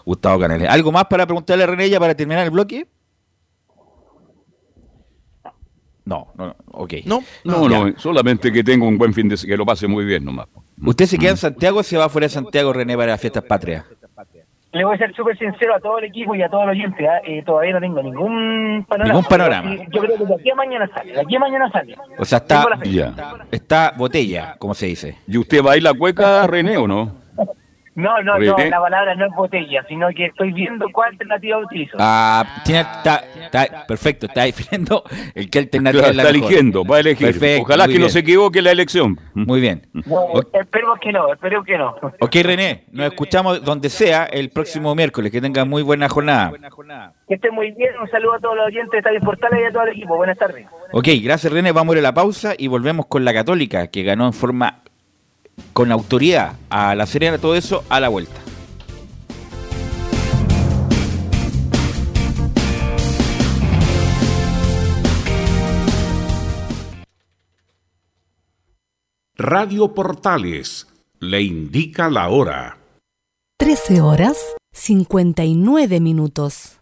[SPEAKER 10] Gustavo Canales. ¿Algo más para preguntarle a Renella para terminar el bloque? No, no, ok.
[SPEAKER 2] No, no, no, solamente que tenga un buen fin de que lo pase muy bien nomás.
[SPEAKER 10] ¿Usted se queda en Santiago o se va fuera de Santiago, René, para las fiestas patrias?
[SPEAKER 9] Le voy a ser súper sincero a todo el equipo y a todos los oyentes, eh, todavía no tengo ningún panorama.
[SPEAKER 10] Ningún panorama.
[SPEAKER 9] Yo creo que de aquí a mañana sale, de aquí a mañana sale.
[SPEAKER 10] O sea, está, está botella, como se dice.
[SPEAKER 2] ¿Y usted va a ir la cueca, René, o no?
[SPEAKER 9] No, no, no, la palabra no es botella, sino que estoy viendo cuál alternativa utilizo.
[SPEAKER 10] Ah, tiene, está, está, perfecto, está definiendo el que alternativa
[SPEAKER 2] claro, Está eligiendo, va a elegir. Perfecto, Ojalá que bien. no se equivoque la elección.
[SPEAKER 10] Muy bien.
[SPEAKER 9] No, Esperemos que no, espero que no.
[SPEAKER 10] Ok, René, nos escuchamos donde sea el próximo miércoles. Que tengan muy buena jornada.
[SPEAKER 9] Que estén muy bien. Un saludo a todos los oyentes de Estadio Portales y a todo el equipo. Buenas tardes.
[SPEAKER 10] Ok, gracias René. Vamos a ir a la pausa y volvemos con la Católica, que ganó en forma con autoridad a la Serena, todo eso a la vuelta.
[SPEAKER 11] Radio Portales le indica la hora.
[SPEAKER 12] 13 horas 59 minutos.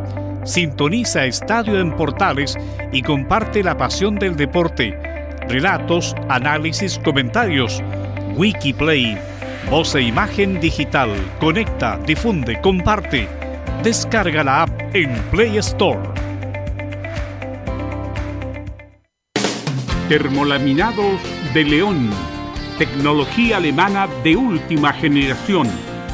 [SPEAKER 13] Sintoniza Estadio en Portales y comparte la pasión del deporte. Relatos, análisis, comentarios. Wikiplay, voz e imagen digital. Conecta, difunde, comparte. Descarga la app en Play Store.
[SPEAKER 11] Termolaminados de León. Tecnología alemana de última generación.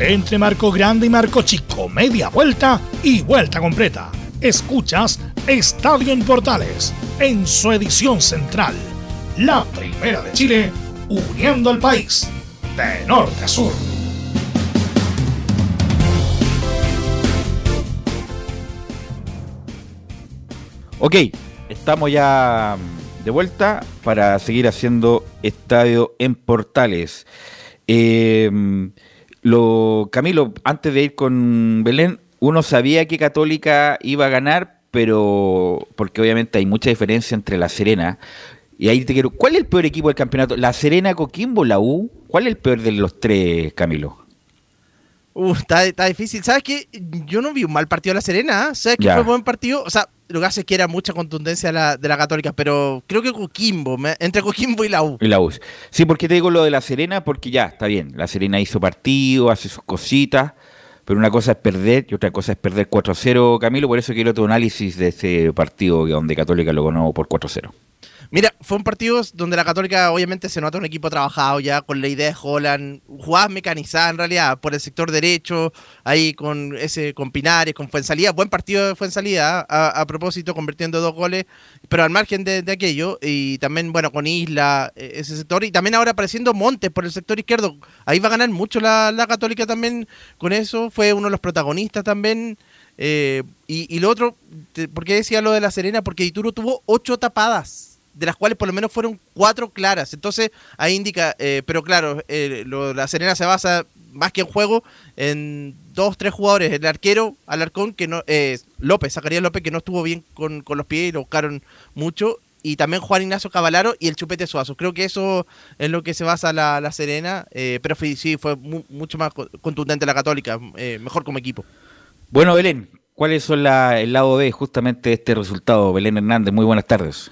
[SPEAKER 1] Entre Marco Grande y Marco Chico, media vuelta y vuelta completa. Escuchas Estadio en Portales en su edición central. La primera de Chile, uniendo al país de norte a sur.
[SPEAKER 10] Ok, estamos ya de vuelta para seguir haciendo estadio en Portales. Eh, lo, Camilo, antes de ir con Belén, uno sabía que Católica iba a ganar, pero porque obviamente hay mucha diferencia entre La Serena. Y ahí te quiero, ¿cuál es el peor equipo del campeonato? ¿La Serena, Coquimbo, la U? ¿Cuál es el peor de los tres, Camilo?
[SPEAKER 8] Uh, está, está difícil. ¿Sabes qué? Yo no vi un mal partido de La Serena. ¿eh? ¿Sabes que
[SPEAKER 10] Ya.
[SPEAKER 8] fue un buen partido? O sea, lo que hace es que era mucha contundencia de la, de la Católica, pero creo que Coquimbo, me- entre Coquimbo y la U.
[SPEAKER 10] Y la U. Sí, porque te digo lo de La Serena, porque ya, está bien. La Serena hizo partido, hace sus cositas, pero una cosa es perder y otra cosa es perder 4-0, Camilo. Por eso quiero tu análisis de ese partido donde Católica lo ganó por 4-0.
[SPEAKER 8] Mira, fue un partido donde la Católica obviamente se nota un equipo trabajado ya con la idea de Holland, jugadas mecanizadas en realidad por el sector derecho, ahí con ese con Pinares, con Fuensalida, buen partido de Fuensalida a, propósito, convirtiendo dos goles, pero al margen de, aquello, y también bueno con Isla, eh, ese sector, y también ahora apareciendo Montes por el sector izquierdo, ahí va a ganar mucho la, la Católica también con eso, fue uno de los protagonistas también. eh, y, y lo otro, ¿por qué decía lo de la Serena? Porque Ituro tuvo ocho tapadas de las cuales por lo menos fueron cuatro claras. Entonces, ahí indica, eh, pero claro, eh, lo- la Serena se basa más que en juego en dos, tres jugadores. El arquero, Alarcón, que no, eh, López, Zacarías López, que no estuvo bien con, con los pies y lo buscaron mucho. Y también Juan Ignacio Cavalaro y el Chupete Suazo. Creo que eso es lo que se basa la, la Serena. eh, pero sí, fue mu- mucho más co- contundente la Católica, eh, mejor como equipo.
[SPEAKER 10] Bueno, Belén, ¿cuáles son la- el lado B justamente de este resultado? Belén Hernández, muy buenas tardes.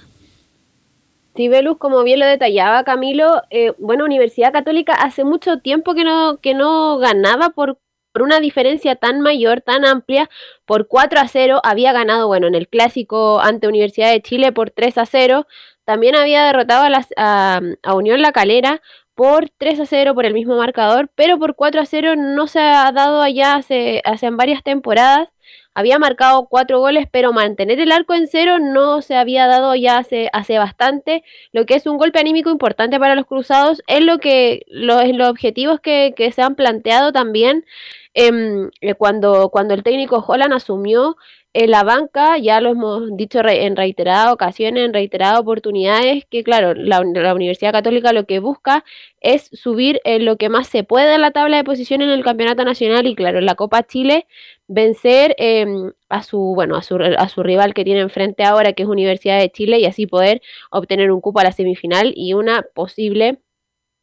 [SPEAKER 5] Sí, Velus, como bien lo detallaba Camilo, eh, bueno, Universidad Católica hace mucho tiempo que no, que no ganaba por por una diferencia tan mayor, tan amplia, por 4 a 0, había ganado, bueno, en el clásico ante Universidad de Chile por 3 a 0, también había derrotado a, las, a, Unión La Calera por 3 a 0 por el mismo marcador, pero por 4 a 0 no se ha dado allá hace, hace varias temporadas. Había marcado cuatro goles, pero mantener el arco en cero no se había dado ya hace, hace bastante, lo que es un golpe anímico importante para los cruzados, es lo que los, los objetivos que, que se han planteado también Em, eh, cuando, cuando el técnico Holland asumió en la banca, ya lo hemos dicho en reiteradas ocasiones, en reiteradas oportunidades, que claro, la, Universidad Católica lo que busca es subir en lo que más se puede en la tabla de posiciones en el Campeonato Nacional y claro, en la Copa Chile vencer em, a su bueno a su, a su rival que tiene enfrente ahora que es Universidad de Chile y así poder obtener un cupo a la semifinal y una posible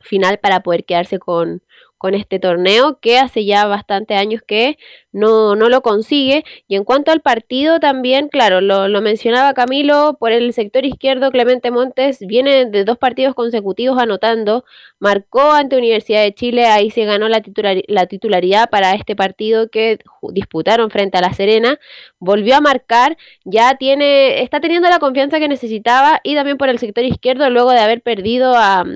[SPEAKER 5] final para poder quedarse con, con este torneo que hace ya bastante años que no, no lo consigue. Y en cuanto al partido también, claro, lo, mencionaba Camilo, por el sector izquierdo Clemente Montes viene de dos partidos consecutivos anotando, marcó ante Universidad de Chile, ahí se ganó la, la titularidad para este partido que disputaron frente a La Serena, volvió a marcar, ya tiene, está teniendo la confianza que necesitaba y también por el sector izquierdo luego de haber perdido a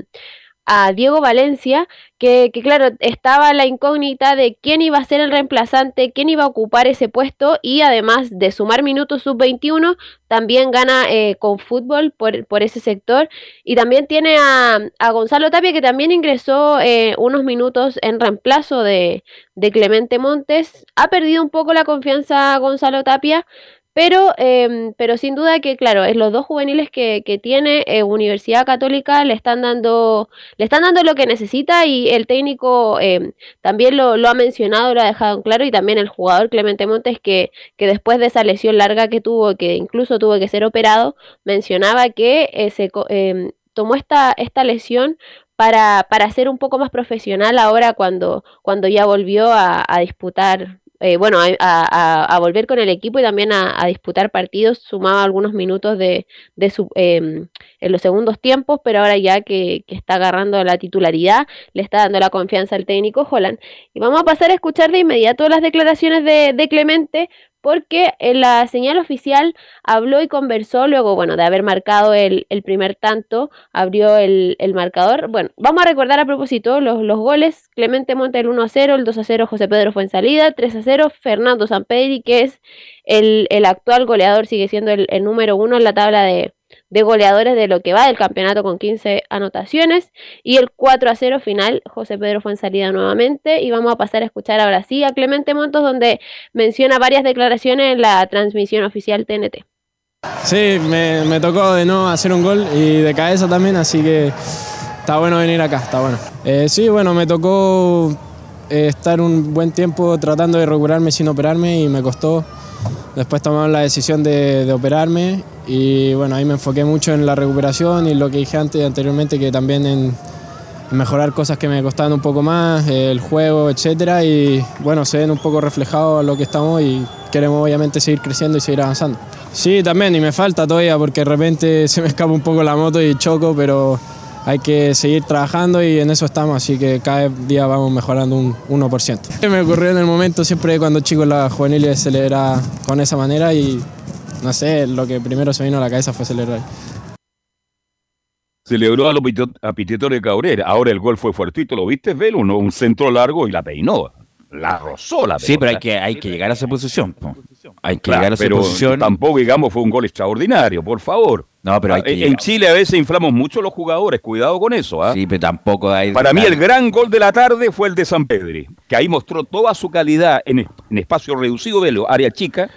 [SPEAKER 5] a Diego Valencia, que, claro, estaba la incógnita de quién iba a ser el reemplazante, quién iba a ocupar ese puesto y además de sumar minutos sub-21, también gana eh, con fútbol por, por, ese sector y también tiene a, a Gonzalo Tapia que también ingresó eh, unos minutos en reemplazo de, de Clemente Montes. Ha perdido un poco la confianza Gonzalo Tapia, pero, eh, pero sin duda que, claro, es los dos juveniles que, que tiene eh, Universidad Católica le están dando, le están dando lo que necesita y el técnico eh, también lo, lo, ha mencionado, lo ha dejado en claro y también el jugador Clemente Montes que, que después de esa lesión larga que tuvo, que incluso tuvo que ser operado, mencionaba que eh, se em, tomó esta, esta lesión para, para ser un poco más profesional ahora cuando, cuando ya volvió a, a disputar eh, bueno, a, volver con el equipo y también a, disputar partidos, sumaba algunos minutos de, de su, em, en los segundos tiempos, pero ahora ya que, está agarrando la titularidad, le está dando la confianza al técnico Holland. Y vamos a pasar a escuchar de inmediato las declaraciones de, de Clemente, porque en la señal oficial habló y conversó luego, bueno, de haber marcado el, primer tanto, abrió el, marcador. Bueno, vamos a recordar a propósito los, goles. Clemente Monte el 1 a 0, el 2 a 0 José Pedro fue en salida, 3 a 0 Fernando Sampedri, que es el, actual goleador, sigue siendo el número uno en la tabla de, de goleadores de lo que va del campeonato con 15 anotaciones. Y el 4 a 0 final, José Pedro fue en salida nuevamente. Y vamos a pasar a escuchar ahora sí a Clemente Montos, donde menciona varias declaraciones en la transmisión oficial TNT.
[SPEAKER 14] Sí, me, tocó de no hacer un gol y de cabeza también, así que está bueno venir acá, está bueno. Eh, sí, bueno, me tocó eh, estar un buen tiempo tratando de recuperarme sin operarme y me costó. Después tomamos la decisión de, de operarme y bueno, ahí me enfoqué mucho en la recuperación y lo que dije antes anteriormente, que también en, mejorar cosas que me costaban un poco más, el juego, etcétera, y bueno, se ven un poco reflejados lo que estamos y queremos obviamente seguir creciendo y seguir avanzando. Sí, también, y me falta todavía porque de repente se me escapa un poco la moto y choco, pero hay que seguir trabajando y en eso estamos, así que cada día vamos mejorando un 1%. Me ocurrió en el momento, siempre cuando chico la juvenil se le era con esa manera y no sé, lo que primero se vino a la cabeza fue celebrar.
[SPEAKER 2] Celebró a Pitito de Cabrera. Ahora el gol fue fuertito, ¿lo viste, Velo? Un centro largo y la peinó. La rozó la
[SPEAKER 10] Sí, pero hay que, hay que llegar a esa posición. Hay que llegar a esa
[SPEAKER 2] pero
[SPEAKER 10] posición.
[SPEAKER 2] Tampoco, digamos, fue un gol extraordinario, por favor.
[SPEAKER 10] No, pero hay
[SPEAKER 2] ah, En Chile a veces inflamos mucho los jugadores, cuidado con eso. ¿ah?
[SPEAKER 10] Sí, pero tampoco hay.
[SPEAKER 2] Para mí, el gran gol de la tarde fue el de San Pedri, que ahí mostró toda su calidad en, en espacio reducido, Velo, área chica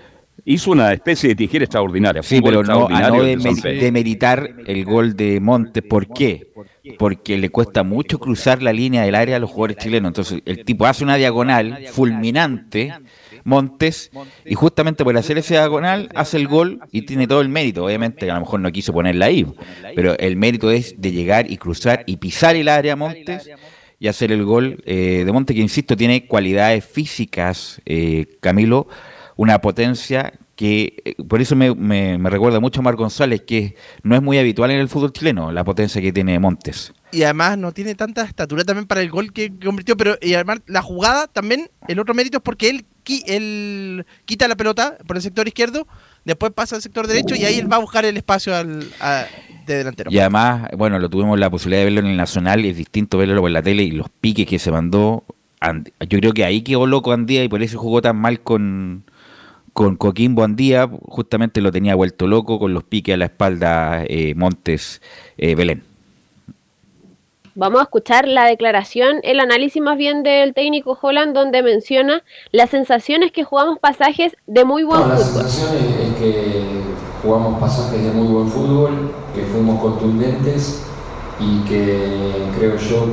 [SPEAKER 2] hizo una especie de tijera extraordinaria.
[SPEAKER 10] Sí, pero no, a no demeritar el gol de Montes. ¿Por qué? Porque le cuesta mucho cruzar la línea del área a los jugadores chilenos. Entonces, el tipo hace una diagonal fulminante, Montes, y justamente por hacer ese diagonal hace el gol y tiene todo el mérito. Obviamente, a lo mejor no quiso ponerla ahí, pero el mérito es de llegar y cruzar y pisar el área Montes y hacer el gol eh, de Montes, que insisto, tiene cualidades físicas, eh, Camilo una potencia que eh, por eso me, me, recuerda mucho a Mar González, que no es muy habitual en el fútbol chileno, la potencia que tiene Montes.
[SPEAKER 8] Y además no tiene tanta estatura también para el gol que convirtió, pero y además la jugada también, el otro mérito es porque él, él quita la pelota por el sector izquierdo, después pasa al sector derecho y ahí él va a buscar el espacio al, de delantero.
[SPEAKER 10] Y además, bueno, lo tuvimos la posibilidad de verlo en el Nacional y es distinto verlo por la tele y los piques que se mandó. Yo creo que ahí quedó loco Andía y por eso jugó tan mal con, con Coquimbo Andía, justamente lo tenía vuelto loco con los piques a la espalda eh, Montes eh, Belén.
[SPEAKER 5] Vamos a escuchar la declaración, el análisis más bien del técnico Holland, donde menciona las sensaciones que jugamos pasajes de muy buen fútbol.
[SPEAKER 15] La sensación es, que jugamos pasajes de muy buen fútbol, que fuimos contundentes y que creo yo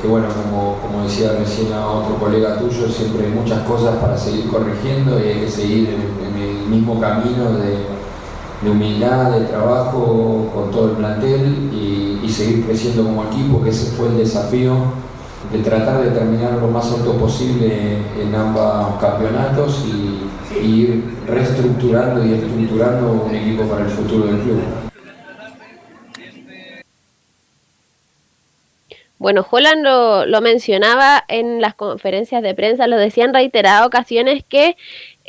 [SPEAKER 15] que, bueno, como, como, decía recién a otro colega tuyo, siempre hay muchas cosas para seguir corrigiendo y hay que seguir en el mismo camino de humildad, de trabajo con todo el plantel y, seguir creciendo como equipo, que ese fue el desafío de tratar de terminar lo más alto posible en ambos campeonatos y, y ir reestructurando y estructurando un equipo para el futuro del club.
[SPEAKER 5] Bueno, Holland lo, lo, mencionaba en las conferencias de prensa, lo decía en reiteradas ocasiones que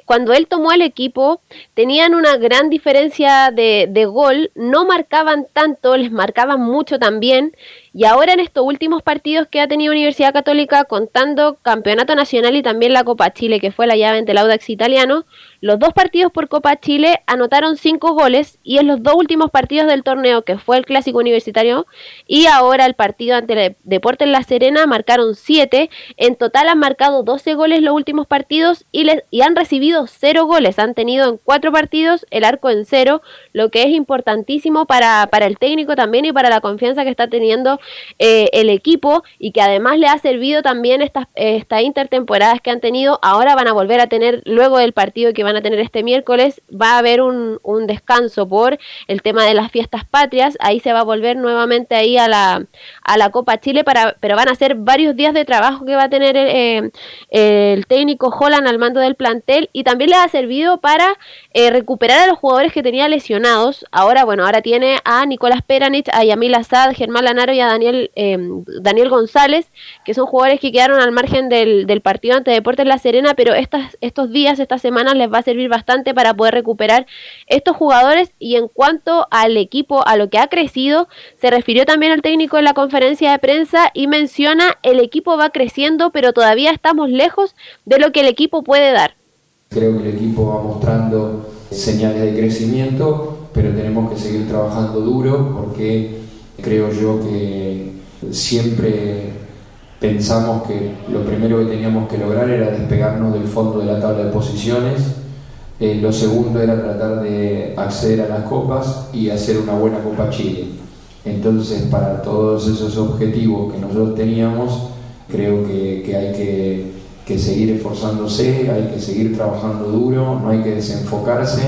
[SPEAKER 5] cuando él tomó el equipo, tenían una gran diferencia de, de, gol, no marcaban tanto, les marcaban mucho también, y ahora en estos últimos partidos que ha tenido Universidad Católica, contando Campeonato Nacional y también la Copa Chile, que fue la llave ante el Audax Italiano, los dos partidos por Copa Chile anotaron cinco goles y en los dos últimos partidos del torneo, que fue el Clásico Universitario y ahora el partido ante Deportes La Serena, marcaron siete. En total han marcado 12 goles los últimos partidos y, les, y han recibido cero goles. Han tenido en cuatro partidos el arco en cero, lo que es importantísimo para, para el técnico también y para la confianza que está teniendo eh, el equipo y que además le ha servido también estas, estas intertemporadas que han tenido. Ahora van a volver a tener, luego del partido que van a tener este miércoles, va a haber un, un descanso por el tema de las fiestas patrias. Ahí se va a volver nuevamente ahí a la, a la Copa Chile, para, pero van a ser varios días de trabajo que va a tener eh, el técnico Holland al mando del plantel y también le ha servido para eh, recuperar a los jugadores que tenía lesionados. Ahora, bueno, ahora tiene a Nicolás Peranich, a Yamil Azad, Germán Lanaro y a Daniel, em, Daniel González, que son jugadores que quedaron al margen del, partido ante Deportes La Serena, pero estos días, estas semanas les va a servir bastante para poder recuperar estos jugadores. Y en cuanto al equipo, a lo que ha crecido, se refirió también al técnico en la conferencia de prensa y menciona el equipo va creciendo, pero todavía estamos lejos de lo que el equipo puede dar.
[SPEAKER 15] Creo que el equipo va mostrando señales de crecimiento, pero tenemos que seguir trabajando duro porque creo yo que siempre pensamos que lo primero que teníamos que lograr era despegarnos del fondo de la tabla de posiciones, eh, lo segundo era tratar de acceder a las copas y hacer una buena Copa Chile. Entonces, para todos esos objetivos que nosotros teníamos, creo que, hay que, que, seguir esforzándose, hay que seguir trabajando duro, no hay que desenfocarse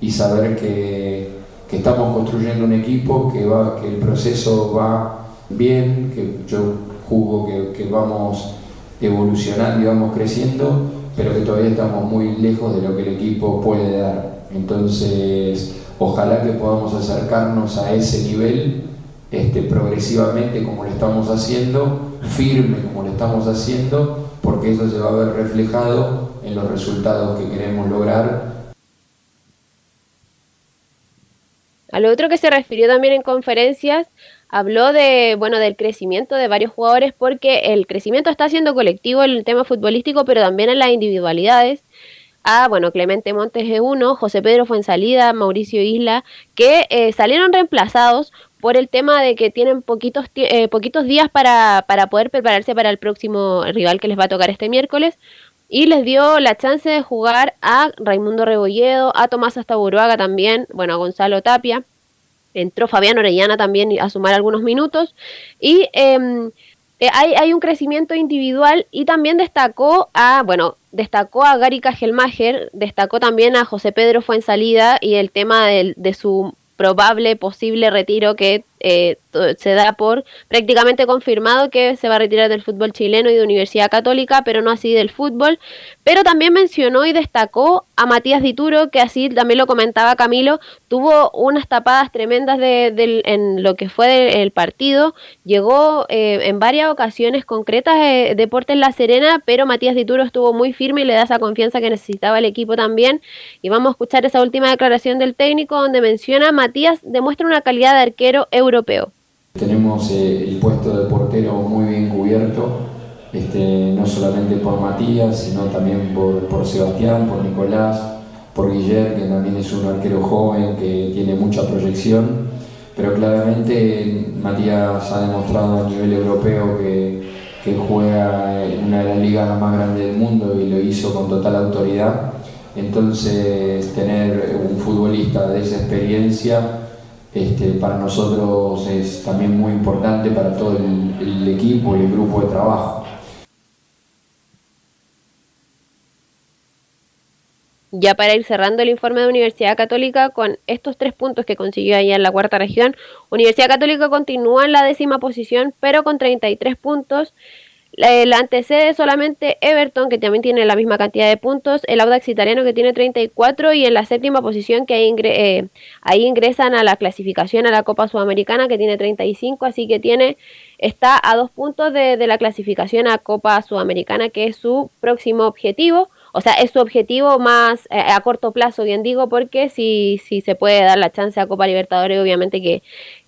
[SPEAKER 15] y saber que estamos construyendo un equipo, que, va, que el proceso va bien, que yo juzgo que, vamos evolucionando y vamos creciendo, pero que todavía estamos muy lejos de lo que el equipo puede dar. Entonces, ojalá que podamos acercarnos a ese nivel este, progresivamente como lo estamos haciendo, firme como lo estamos haciendo, porque eso se va a ver reflejado en los resultados que queremos lograr.
[SPEAKER 5] A lo otro que se refirió también en conferencias, habló de, bueno, del crecimiento de varios jugadores porque el crecimiento está siendo colectivo en el tema futbolístico, pero también en las individualidades. Ah, bueno, Clemente Montes es uno, José Pedro fue en salida, Mauricio Isla, que eh, salieron reemplazados por el tema de que tienen poquitos, eh, poquitos días para, para poder prepararse para el próximo rival que les va a tocar este miércoles. Y les dio la chance de jugar a Raimundo Rebolledo, a Tomás Astaburuaga también, bueno, a Gonzalo Tapia. Entró Fabián Orellana también a sumar algunos minutos. Y em, eh, hay, hay, un crecimiento individual y también destacó a, bueno, destacó a Gary Kajelmacher, destacó también a José Pedro Fuensalida y el tema de, de su probable, posible retiro que eh, se da por prácticamente confirmado que se va a retirar del fútbol chileno y de Universidad Católica, pero no así del fútbol. Pero también mencionó y destacó a Matías Dituro, que así también lo comentaba Camilo, tuvo unas tapadas tremendas de, en lo que fue el partido, llegó eh, en varias ocasiones concretas de Deportes La Serena, pero Matías Dituro estuvo muy firme y le da esa confianza que necesitaba el equipo también. Y vamos a escuchar esa última declaración del técnico donde menciona Matías demuestra una calidad de arquero europeo.
[SPEAKER 15] Tenemos eh, el puesto de portero muy bien cubierto, este, no solamente por Matías, sino también por, por Sebastián, por Nicolás, por Guillermo, que también es un arquero joven que tiene mucha proyección, pero claramente Matías ha demostrado a nivel europeo que, que juega en una de las ligas más grandes del mundo y lo hizo con total autoridad. Entonces, tener un futbolista de esa experiencia este, para nosotros es también muy importante para todo el, el equipo y el grupo de trabajo.
[SPEAKER 5] Ya para ir cerrando el informe de Universidad Católica con estos tres puntos que consiguió allá en la cuarta región, Universidad Católica continúa en la décima posición, pero con 33 puntos. El antecede solamente Everton, que también tiene la misma cantidad de puntos, el Audax Italiano, que tiene 34, y en la séptima posición, que ahí, eh, ahí ingresan a la clasificación a la Copa Sudamericana, que tiene 35, así que tiene está a dos puntos de, de la clasificación a Copa Sudamericana, que es su próximo objetivo. O sea, es su objetivo más eh, a corto plazo, bien digo, porque si, si se puede dar la chance a Copa Libertadores, obviamente que,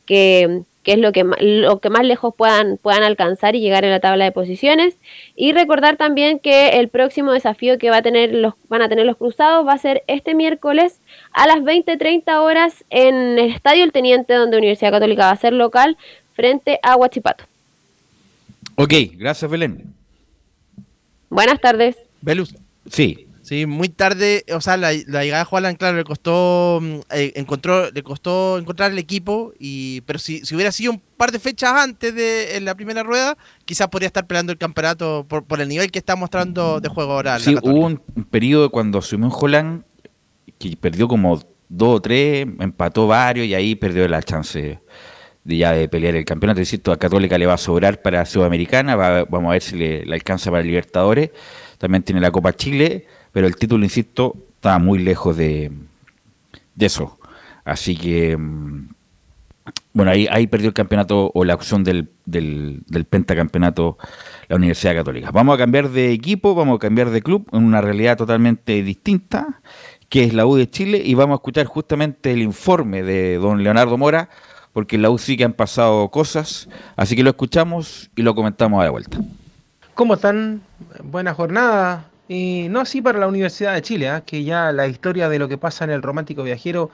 [SPEAKER 5] que que es lo que, lo que más lejos puedan, puedan alcanzar y llegar en la tabla de posiciones. Y recordar también que el próximo desafío que va a tener los, van a tener los cruzados va a ser este miércoles a las 20.30 horas en el Estadio El Teniente, donde Universidad Católica va a ser local, frente a Huachipato.
[SPEAKER 10] Ok, gracias Belén.
[SPEAKER 5] Buenas tardes.
[SPEAKER 8] Belus.
[SPEAKER 10] Sí.
[SPEAKER 8] Sí, muy tarde, o sea, la, llegada de Juan claro, le costó, mm, eh, encontró, le costó encontrar el equipo, y pero si, si hubiera sido un par de fechas antes de la primera rueda, quizás podría estar peleando el campeonato por, por el nivel que está mostrando de juego ahora.
[SPEAKER 10] Sí, hubo un, periodo cuando asumió Holland que perdió como dos o tres, empató varios y ahí perdió la chance de ya de pelear el campeonato. Insisto, a Católica le va a sobrar para Sudamericana, vamos a ver si le, le alcanza para Libertadores. También tiene la Copa Chile pero el título, insisto, está muy lejos de, de eso. Así que, mm, bueno, ahí, perdió el campeonato o la opción del, del, del, pentacampeonato la Universidad Católica. Vamos a cambiar de equipo, vamos a cambiar de club en una realidad totalmente distinta, que es la U de Chile, y vamos a escuchar justamente el informe de don Leonardo Mora, porque en la U sí que han pasado cosas, así que lo escuchamos y lo comentamos a la vuelta.
[SPEAKER 4] ¿Cómo están? Buena jornada y no así para la Universidad de Chile, ¿eh? que ya la historia de lo que pasa en el Romántico Viajero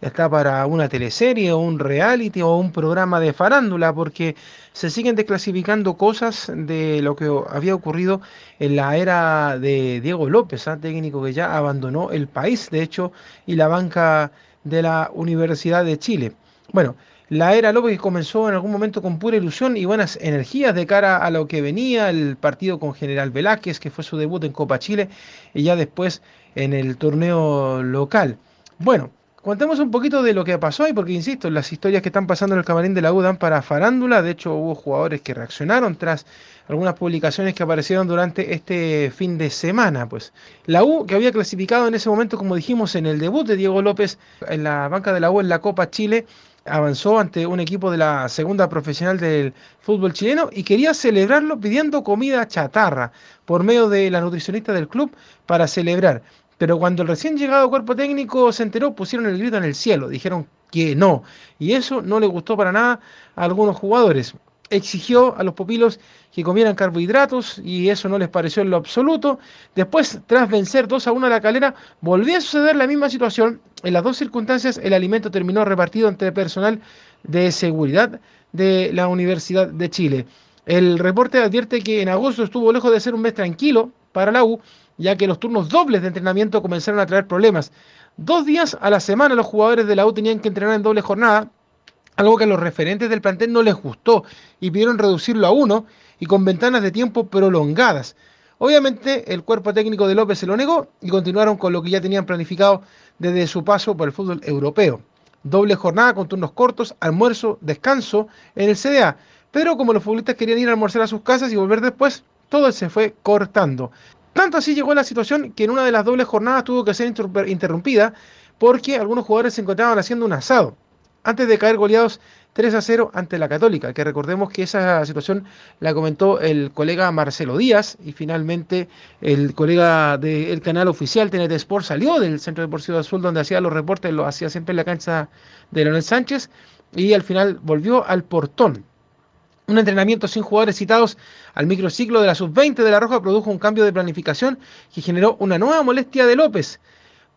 [SPEAKER 4] está para una teleserie o un reality o un programa de farándula, porque se siguen desclasificando cosas de lo que había ocurrido en la era de Diego López, ¿eh? técnico que ya abandonó el país, de hecho, y la banca de la Universidad de Chile. Bueno, la era López comenzó en algún momento con pura ilusión y buenas energías de cara a lo que venía, el partido con General Velázquez, que fue su debut en Copa Chile, y ya después en el torneo local. Bueno, contemos un poquito de lo que pasó ahí, porque insisto, las historias que están pasando en el camarín de la U dan para farándula. De hecho, hubo jugadores que reaccionaron tras algunas publicaciones que aparecieron durante este fin de semana. Pues la U, que había clasificado en ese momento, como dijimos, en el debut de Diego López en la banca de la U en la Copa Chile, avanzó ante un equipo de la segunda profesional del fútbol chileno y quería celebrarlo pidiendo comida chatarra por medio de la nutricionista del club para celebrar. Pero cuando el recién llegado cuerpo técnico se enteró, pusieron el grito en el cielo, dijeron que no. Y eso no le gustó para nada a algunos jugadores exigió a los pupilos que comieran carbohidratos y eso no les pareció en lo absoluto. Después, tras vencer 2 a 1 a la calera, volvió a suceder la misma situación. En las dos circunstancias, el alimento terminó repartido entre personal de seguridad de la Universidad de Chile. El reporte advierte que en agosto estuvo lejos de ser un mes tranquilo para la U, ya que los turnos dobles de entrenamiento comenzaron a traer problemas. Dos días a la semana los jugadores de la U tenían que entrenar en doble jornada, algo que a los referentes del plantel no les gustó y pidieron reducirlo a uno y con ventanas de tiempo prolongadas. Obviamente el cuerpo técnico de López se lo negó y continuaron con lo que ya tenían planificado desde su paso por el fútbol europeo. doble jornada con turnos cortos, almuerzo, descanso en el CDA. Pero como los futbolistas querían ir a almorzar a sus casas y volver después, todo se fue cortando. Tanto así llegó la situación que en una de las dobles jornadas tuvo que ser interrumpida porque algunos jugadores se encontraban haciendo un asado antes de caer goleados 3 a 0 ante la Católica, que recordemos que esa situación la comentó el colega Marcelo Díaz y finalmente el colega del canal oficial TNT Sport salió del Centro Deportivo Azul donde hacía los reportes, lo hacía siempre en la cancha de Leonel Sánchez y al final volvió al portón. Un entrenamiento sin jugadores citados al microciclo de la sub-20 de La Roja produjo un cambio de planificación que generó una nueva molestia de López,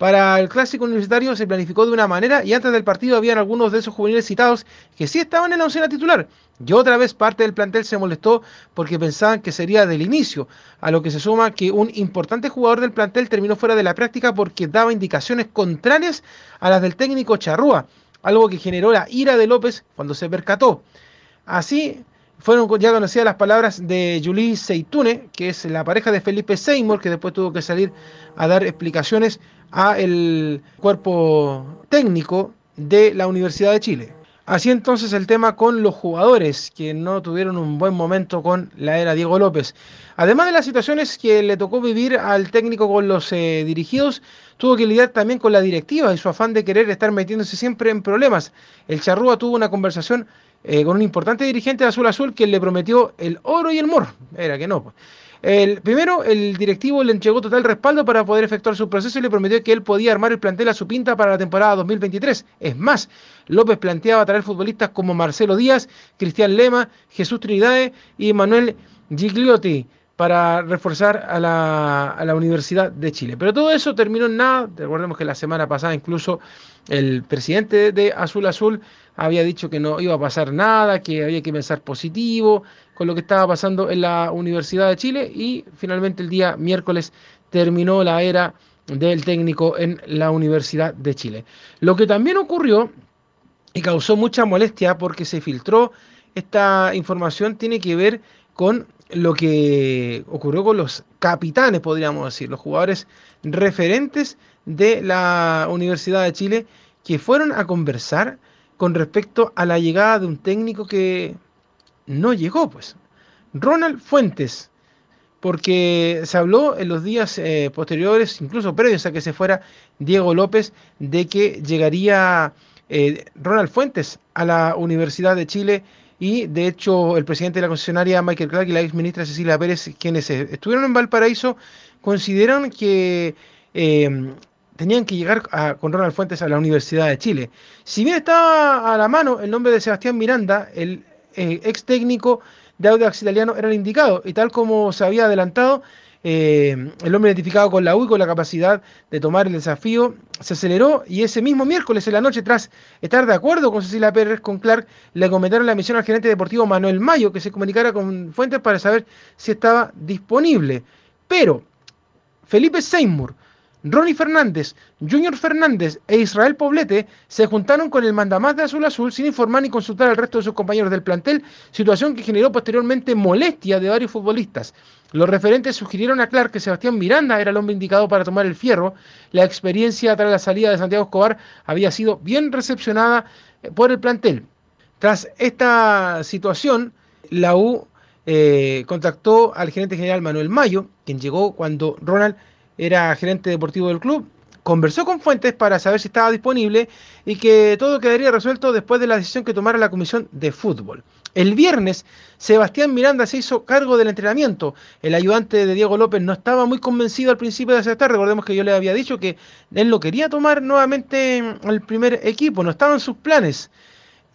[SPEAKER 4] para el clásico universitario se planificó de una manera y antes del partido habían algunos de esos juveniles citados que sí estaban en la oncena titular. Y otra vez parte del plantel se molestó porque pensaban que sería del inicio, a lo que se suma que un importante jugador del plantel terminó fuera de la práctica porque daba indicaciones contrarias a las del técnico Charrúa, algo que generó la ira de López cuando se percató. Así, fueron ya conocidas las palabras de Julie Seitune, que es la pareja de Felipe Seymour, que después tuvo que salir a dar explicaciones a el cuerpo técnico de la Universidad de Chile. Así entonces el tema con los jugadores que no tuvieron un buen momento con la era Diego López. Además de las situaciones que le tocó vivir al técnico con los eh, dirigidos, tuvo que lidiar también con la directiva y su afán de querer estar metiéndose siempre en problemas. El Charrúa tuvo una conversación eh, con un importante dirigente de Azul Azul que le prometió el oro y el mor. Era que no. Pues. El, primero, el directivo le entregó total respaldo para poder efectuar su proceso y le prometió que él podía armar el plantel a su pinta para la temporada 2023. Es más, López planteaba traer futbolistas como Marcelo Díaz, Cristian Lema, Jesús Trinidad y Manuel Gigliotti para reforzar a la, a la, Universidad de Chile. Pero todo eso terminó en nada. Recordemos que la semana pasada incluso el presidente de Azul Azul había dicho que no iba a pasar nada, que había que pensar positivo con lo que estaba pasando en la Universidad de Chile y finalmente el día miércoles terminó la era del técnico en la Universidad de Chile. Lo que también ocurrió y causó mucha molestia porque se filtró esta información tiene que ver con lo que ocurrió con los capitanes, podríamos decir, los jugadores referentes de la Universidad de Chile que fueron a conversar con respecto a la llegada de un técnico que no llegó, pues. Ronald Fuentes, porque se habló en los días eh, posteriores, incluso previos a que se fuera Diego López, de que llegaría eh, Ronald Fuentes a la Universidad de Chile y de hecho el presidente de la concesionaria Michael Clark y la ex ministra Cecilia Pérez, quienes eh, estuvieron en Valparaíso, consideraron que tenían que llegar con Ronald Fuentes a la Universidad de Chile. Si bien estaba a la mano el nombre de Sebastián Miranda, el eh, ex técnico de Audax Italiano era el indicado, y tal como se había adelantado, eh, el hombre identificado con la U y con la capacidad de tomar el desafío se aceleró y ese mismo miércoles en la noche, tras estar de acuerdo con Cecilia Pérez, con Clark, le comentaron la misión al gerente deportivo Manuel Mayo que se comunicara con Fuentes para saber si estaba disponible. Pero Felipe Seymour, Ronnie Fernández, Junior Fernández e Israel Poblete se juntaron con el mandamás de Azul Azul sin informar ni consultar al resto de sus compañeros del plantel, situación que generó posteriormente molestia de varios futbolistas. Los referentes sugirieron a Clark que Sebastián Miranda era el hombre indicado para tomar el fierro. La experiencia tras la salida de Santiago Escobar había sido bien recepcionada eh, por el plantel. Tras esta situación, la U eh, contactó al gerente general Manuel Mayo, quien llegó cuando Ronald era gerente deportivo del club, conversó con Fuentes para saber si estaba disponible y que todo quedaría resuelto después de la decisión que tomara la comisión de fútbol. El viernes, Sebastián Miranda se hizo cargo del entrenamiento. El ayudante de Diego López no estaba muy convencido al principio de aceptar. Recordemos que yo le había dicho que él no quería tomar nuevamente el primer equipo, no estaban sus planes.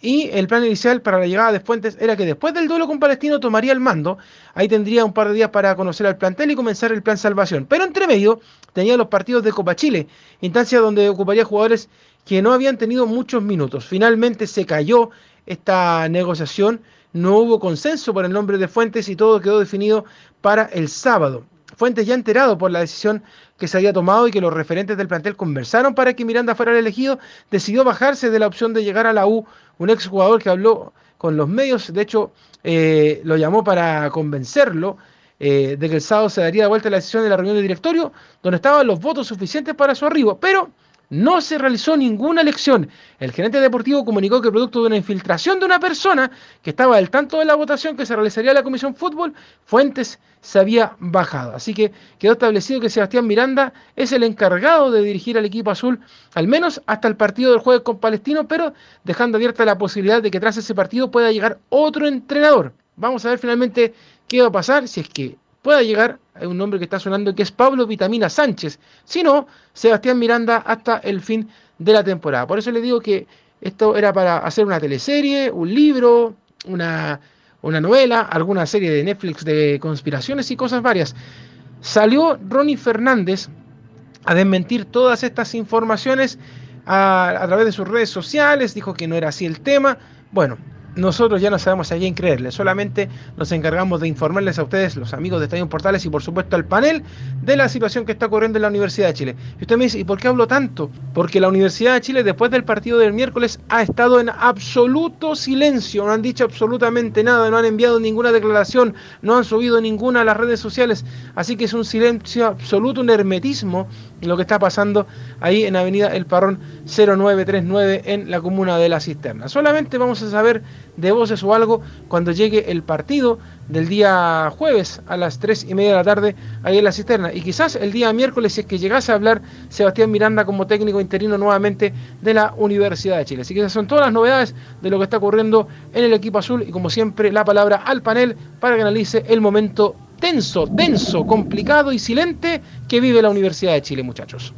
[SPEAKER 4] Y el plan inicial para la llegada de Fuentes era que después del duelo con Palestino tomaría el mando. Ahí tendría un par de días para conocer al plantel y comenzar el plan salvación. Pero entre medio tenía los partidos de Copa Chile, instancia donde ocuparía jugadores que no habían tenido muchos minutos. Finalmente se cayó esta negociación, no hubo consenso por el nombre de Fuentes y todo quedó definido para el sábado. Fuentes ya enterado por la decisión que se había tomado y que los referentes del plantel conversaron para que Miranda fuera el elegido, decidió bajarse de la opción de llegar a la U, un exjugador que habló con los medios, de hecho eh, lo llamó para convencerlo eh, de que el sábado se daría vuelta la decisión de la reunión de directorio, donde estaban los votos suficientes para su arribo, pero no se realizó ninguna elección. El gerente deportivo comunicó que producto de una infiltración de una persona que estaba al tanto de la votación que se realizaría en la Comisión Fútbol, Fuentes se había bajado. Así que quedó establecido que Sebastián Miranda es el encargado de dirigir al equipo azul, al menos hasta el partido del jueves con Palestino, pero dejando abierta la posibilidad de que tras ese partido pueda llegar otro entrenador. Vamos a ver finalmente qué va a pasar si es que pueda llegar hay un nombre que está sonando que es Pablo Vitamina Sánchez, sino Sebastián Miranda hasta el fin de la temporada. Por eso le digo que esto era para hacer una teleserie, un libro, una, una novela, alguna serie de Netflix de conspiraciones y cosas varias. Salió Ronnie Fernández a desmentir todas estas informaciones a, a través de sus redes sociales, dijo que no era así el tema. Bueno, nosotros ya no sabemos a quién creerle, solamente nos encargamos de informarles a ustedes, los amigos de Estadio Portales y por supuesto al panel, de la situación que está ocurriendo en la Universidad de Chile. Y usted me dice, ¿y por qué hablo tanto? Porque la Universidad de Chile después del partido del miércoles ha estado en absoluto silencio, no han dicho absolutamente nada, no han enviado ninguna declaración, no han subido ninguna a las redes sociales, así que es un silencio absoluto, un hermetismo lo que está pasando ahí en Avenida El Parrón 0939 en la comuna de La Cisterna. Solamente vamos a saber de voces o algo cuando llegue el partido del día jueves a las 3 y media de la tarde ahí en La Cisterna. Y quizás el día miércoles, si es que llegase a hablar Sebastián Miranda como técnico interino nuevamente de la Universidad de Chile. Así que esas son todas las novedades de lo que está ocurriendo en el equipo azul y como siempre la palabra al panel para que analice el momento tenso, denso, complicado y silente que vive la Universidad de Chile, muchachos.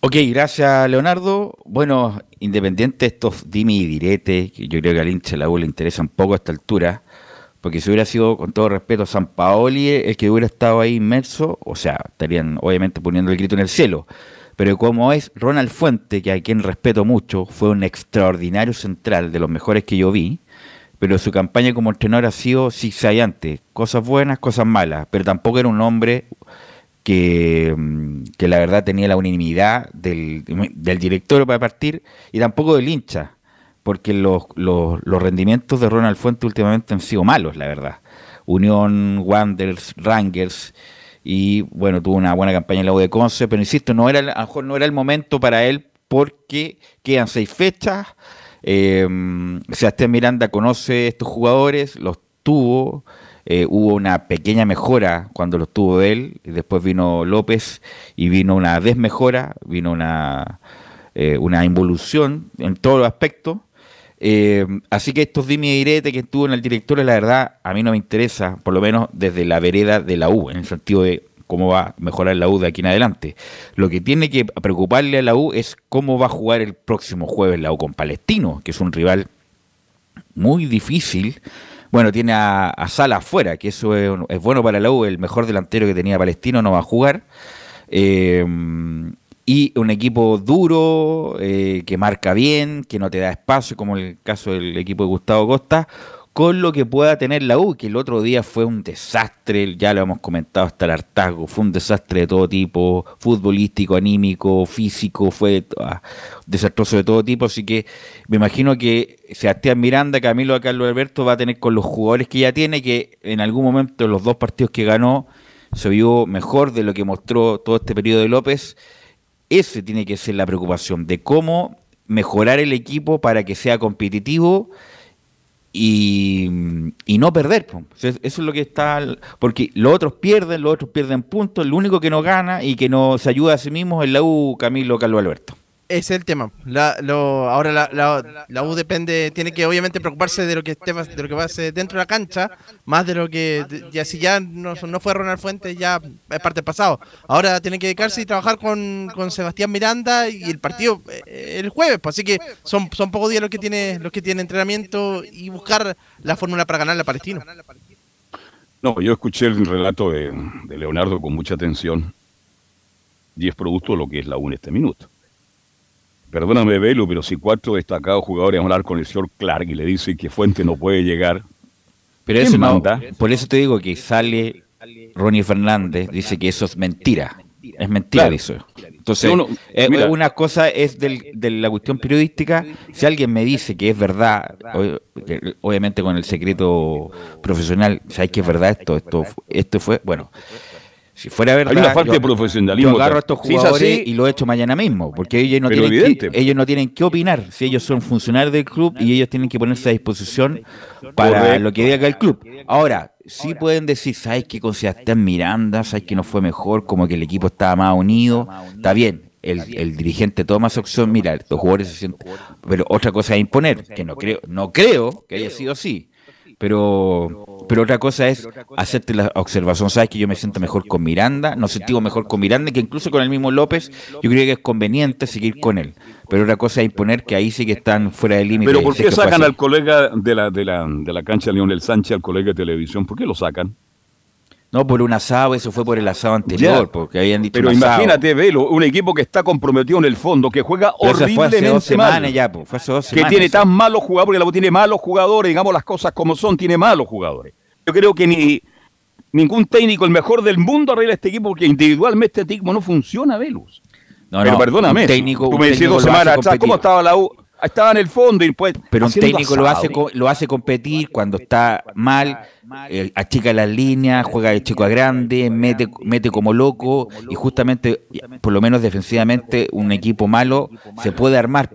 [SPEAKER 10] Ok, gracias Leonardo. Bueno, independiente de estos dime y direte, que yo creo que al hincha de la U le interesa un poco a esta altura, porque si hubiera sido, con todo respeto, San Paoli el que hubiera estado ahí inmerso, o sea, estarían obviamente poniendo el grito en el cielo. Pero como es Ronald Fuente, que a quien respeto mucho, fue un extraordinario central, de los mejores que yo vi, pero su campaña como entrenador ha sido zigzagueante, cosas buenas, cosas malas, pero tampoco era un hombre que, mm, que la verdad tenía la unanimidad del, del, director para partir y tampoco del hincha, porque los, los, los, rendimientos de Ronald Fuente últimamente han sido malos, la verdad. Unión, Wanderers, Rangers y bueno, tuvo una buena campaña en la U de Conce, pero insisto, no era, a lo mejor no era el momento para él porque quedan seis fechas eh, Sebastián Miranda conoce estos jugadores, los tuvo, eh, hubo una pequeña mejora cuando los tuvo él, y después vino López y vino una desmejora, vino una, eh, una involución en todos los aspectos. Eh, así que estos dime y direte que estuvo en el director, la verdad, a mí no me interesa, por lo menos desde la vereda de la U, en el sentido de cómo va a mejorar la U de aquí en adelante. Lo que tiene que preocuparle a la U es cómo va a jugar el próximo jueves la U con Palestino, que es un rival muy difícil. Bueno, tiene a, Sala afuera, que eso es, bueno para la U, el mejor delantero que tenía Palestino no va a jugar. Eh, y un equipo duro, eh, que marca bien, que no te da espacio, como el caso del equipo de Gustavo Costa, con lo que pueda tener la U, que el otro día fue un desastre, ya lo hemos comentado hasta el hartazgo, fue un desastre de todo tipo, futbolístico, anímico, físico, fue ah, desastroso de todo tipo, así que me imagino que Sebastián Miranda, Camilo Carlos Alberto va a tener con los jugadores que ya tiene, que en algún momento en los dos partidos que ganó se vio mejor de lo que mostró todo este periodo de López, ese tiene que ser la preocupación, de cómo mejorar el equipo para que sea competitivo, y, no perder. Eso es lo que está, porque los otros pierden, los otros pierden puntos, el único que no gana y que no se ayuda a sí mismo es la U Camilo Carlos Alberto.
[SPEAKER 8] Es el tema. La, lo, ahora la, la, la, U depende, tiene que obviamente preocuparse de lo que esté, de lo que dentro de la cancha, más de lo que ya si ya no, no fue Ronald Fuentes ya es parte del pasado. Ahora tiene que dedicarse y trabajar con, con Sebastián Miranda y el partido eh, el jueves, pues, así que son, son pocos días los que tiene los que tiene entrenamiento y buscar la fórmula para ganar la Palestino.
[SPEAKER 2] No, yo escuché el relato de, de Leonardo con mucha atención y es producto de lo que es la U en este minuto Perdóname, Velo, pero si cuatro destacados jugadores van a hablar con el señor Clark y le dicen que Fuente no puede llegar,
[SPEAKER 10] pero eso manda? por eso te digo que sale Ronnie Fernández, dice que eso es mentira. Es mentira eso. Entonces, eh, una cosa es del, de la cuestión periodística. Si alguien me dice que es verdad, obviamente con el secreto profesional, ¿sabes que es verdad esto? Esto, esto fue, bueno, Si fuera verdad,
[SPEAKER 2] Hay una falta
[SPEAKER 10] yo-
[SPEAKER 2] de profesionalismo.
[SPEAKER 10] Yo agarro a estos
[SPEAKER 2] Si es
[SPEAKER 10] jugadores
[SPEAKER 2] así,
[SPEAKER 10] y lo echo mañana mismo, porque ellos no, tienen
[SPEAKER 2] evidente.
[SPEAKER 10] que, ellos no tienen que opinar, si ellos son funcionarios del club y ellos tienen que ponerse a disposición para
[SPEAKER 2] Correcto.
[SPEAKER 10] lo que diga el club. Ahora, sí pueden decir, ¿sabes que con Sebastián Miranda, sabes que no fue mejor, como que el equipo estaba más unido? Está bien. El, el dirigente toma esa opción, mira, los jugadores se sienten... Pero otra cosa es imponer, que no creo, no creo que haya sido así. Pero, pero otra cosa es hacerte la observación. Sabes que yo me siento mejor con Miranda, nos sentimos mejor con Miranda que incluso con el mismo López. Yo creo que es conveniente seguir con él. Pero otra cosa es imponer que ahí sí que están fuera de límite.
[SPEAKER 2] Pero ¿por qué sacan al colega de la, de, la, de la cancha Leonel Sánchez, al colega de televisión? ¿Por qué lo sacan?
[SPEAKER 10] No, por un asado, eso fue por el asado anterior,
[SPEAKER 2] Ya.
[SPEAKER 10] porque habían dicho
[SPEAKER 2] Pero
[SPEAKER 10] un asado.
[SPEAKER 2] imagínate, Velo, un equipo que está comprometido en el fondo, que juega
[SPEAKER 10] Pero
[SPEAKER 2] horriblemente mal.
[SPEAKER 10] ya, fue hace dos
[SPEAKER 2] que tiene
[SPEAKER 10] eso.
[SPEAKER 2] tan malos jugadores, porque tiene malos jugadores, digamos las cosas como son, tiene malos jugadores. Yo creo que ni ningún técnico, el mejor del mundo, arregla este equipo, porque individualmente este equipo no funciona, Velus.
[SPEAKER 10] No,
[SPEAKER 2] Pero
[SPEAKER 10] no,
[SPEAKER 2] perdóname,
[SPEAKER 10] técnico-
[SPEAKER 2] tú me decías dos semanas atrás. ¿cómo estaba la U? Estaba en el fondo y pues
[SPEAKER 10] Pero un técnico lo hace, lo hace competir cuando está mal, eh, achica las líneas, juega de chico a grande, mete, mete como loco y justamente, por lo menos defensivamente, un equipo malo se puede armar.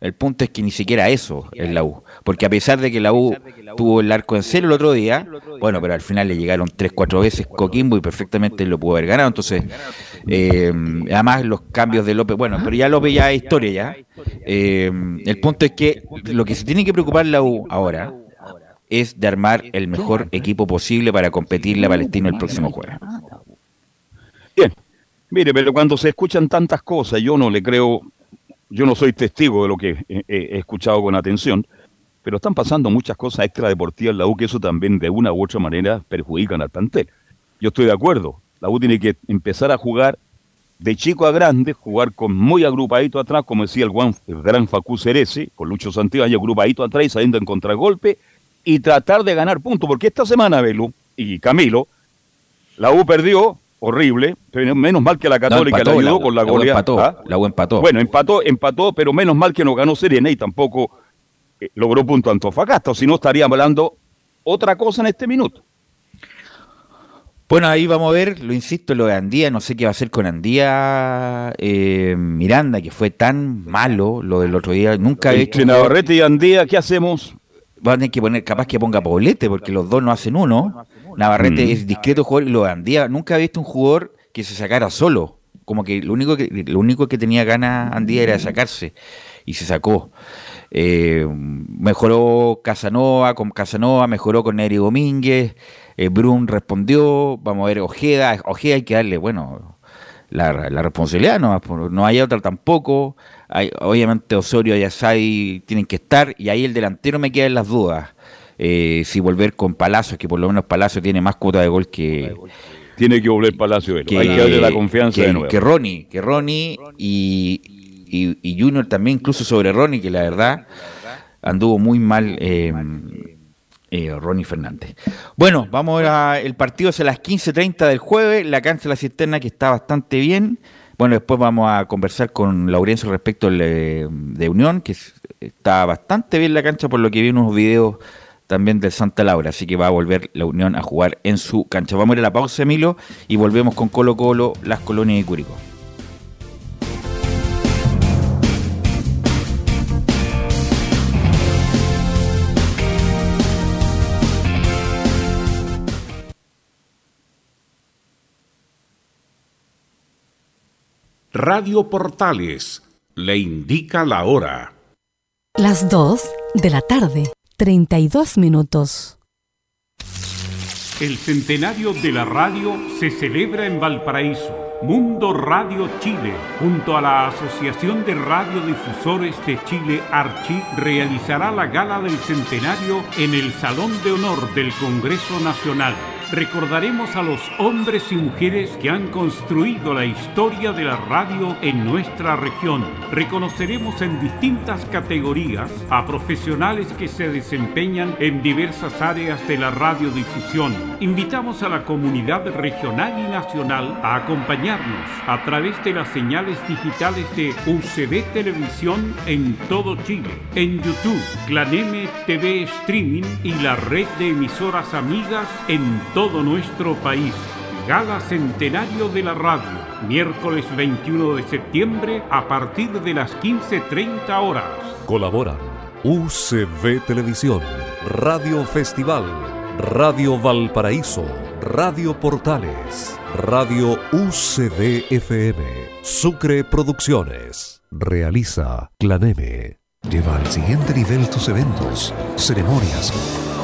[SPEAKER 10] El punto es que ni siquiera eso es la U. Porque a pesar de que la U tuvo el arco en cero el otro día, bueno, pero al final le llegaron tres, cuatro veces Coquimbo y perfectamente lo pudo haber ganado. Entonces, eh, además los cambios de López, bueno, pero ya López ya es historia ya. Eh, el punto es que lo que se tiene que preocupar la U ahora es de armar el mejor equipo posible para competirle a Palestino el próximo jueves.
[SPEAKER 2] Bien, mire, pero cuando se escuchan tantas cosas, yo no le creo, yo no soy testigo de lo que he, he- he escuchado con atención, pero están pasando muchas cosas extradeportivas en la U que eso también de una u otra manera perjudican al plantel. Yo estoy de acuerdo, la U tiene que empezar a jugar de chico a grande, jugar con muy agrupadito atrás, como decía el, gran Facú Cerese, con Lucho Santiago, y agrupadito atrás y saliendo en contragolpe, y tratar de ganar puntos, porque esta semana, Belu y Camilo, la U perdió, horrible, pero menos mal que la Católica
[SPEAKER 10] empató,
[SPEAKER 2] ayudó
[SPEAKER 10] la U-
[SPEAKER 2] con la
[SPEAKER 10] la U
[SPEAKER 2] goleada.
[SPEAKER 10] empató,
[SPEAKER 2] ¿ah?
[SPEAKER 10] la U empató.
[SPEAKER 2] Bueno, empató, empató, pero menos mal que no ganó Serena y tampoco eh, logró punto Antofagasta, o si no estaríamos hablando otra cosa en este minuto.
[SPEAKER 10] Bueno, ahí vamos a ver, lo insisto, lo de Andía, no sé qué va a hacer con Andía eh, Miranda, que fue tan malo lo del otro día, nunca he
[SPEAKER 2] Entre Navarrete y Andía, ¿qué hacemos?
[SPEAKER 10] Van a tener que poner, capaz que ponga Poblete, porque los dos no hacen uno. Navarrete
[SPEAKER 2] Mm.
[SPEAKER 10] es discreto jugador y lo de Andía, nunca he visto un jugador que se sacara solo. Como que lo único que, lo único que tenía ganas Andía era de sacarse y se sacó. Eh, mejoró Casanova con Casanova, mejoró con Neri Domínguez, eh, Brun respondió, vamos a ver Ojeda, Ojeda hay que darle, bueno, la, la responsabilidad, no, no hay otra tampoco, hay, obviamente Osorio y Asadi tienen que estar, y ahí el delantero me quedan las dudas, eh, si volver con Palacios, que por lo menos Palacio tiene más cuota de gol que...
[SPEAKER 2] Tiene que volver Palacio, Velo. hay que darle la confianza
[SPEAKER 10] que,
[SPEAKER 2] de nuevo.
[SPEAKER 10] que Ronnie, que Ronnie y, y, y Junior también, incluso sobre Ronnie, que la verdad anduvo muy mal eh, eh, Ronnie Fernández. Bueno, vamos a el partido es a las 15.30 del jueves, la cancha de la cisterna que está bastante bien. Bueno, después vamos a conversar con Laurencio respecto eh, de Unión, que es- está bastante bien la cancha por lo que vi unos videos también del Santa Laura, así que va a volver la Unión a jugar en su cancha. Vamos a ir a la pausa, Emilio, y volvemos con Colo Colo, Las Colonias y Curicó.
[SPEAKER 11] Radio Portales le indica la hora.
[SPEAKER 12] Las 2 de la tarde, 32 minutos.
[SPEAKER 11] El centenario de la radio se celebra en Valparaíso. Mundo Radio Chile, junto a la Asociación de Radiodifusores de Chile, Archi, realizará la gala del centenario en el Salón de Honor del Congreso Nacional. Recordaremos a los hombres y mujeres que han construido la historia de la radio en nuestra región. Reconoceremos en distintas categorías a profesionales que se desempeñan en diversas áreas de la radiodifusión. Invitamos a la comunidad regional y nacional a acompañarnos a través de las señales digitales de UCB Televisión en todo Chile, en YouTube, Claneme TV Streaming y la red de emisoras amigas en todo nuestro país. Gala Centenario de la Radio, miércoles 21 de septiembre a partir de las 15.30 horas.
[SPEAKER 16] Colaboran UCV Televisión, Radio Festival, Radio Valparaíso, Radio Portales, Radio UCV FM, Sucre Producciones. Realiza Claneme. Lleva al siguiente nivel tus eventos, ceremonias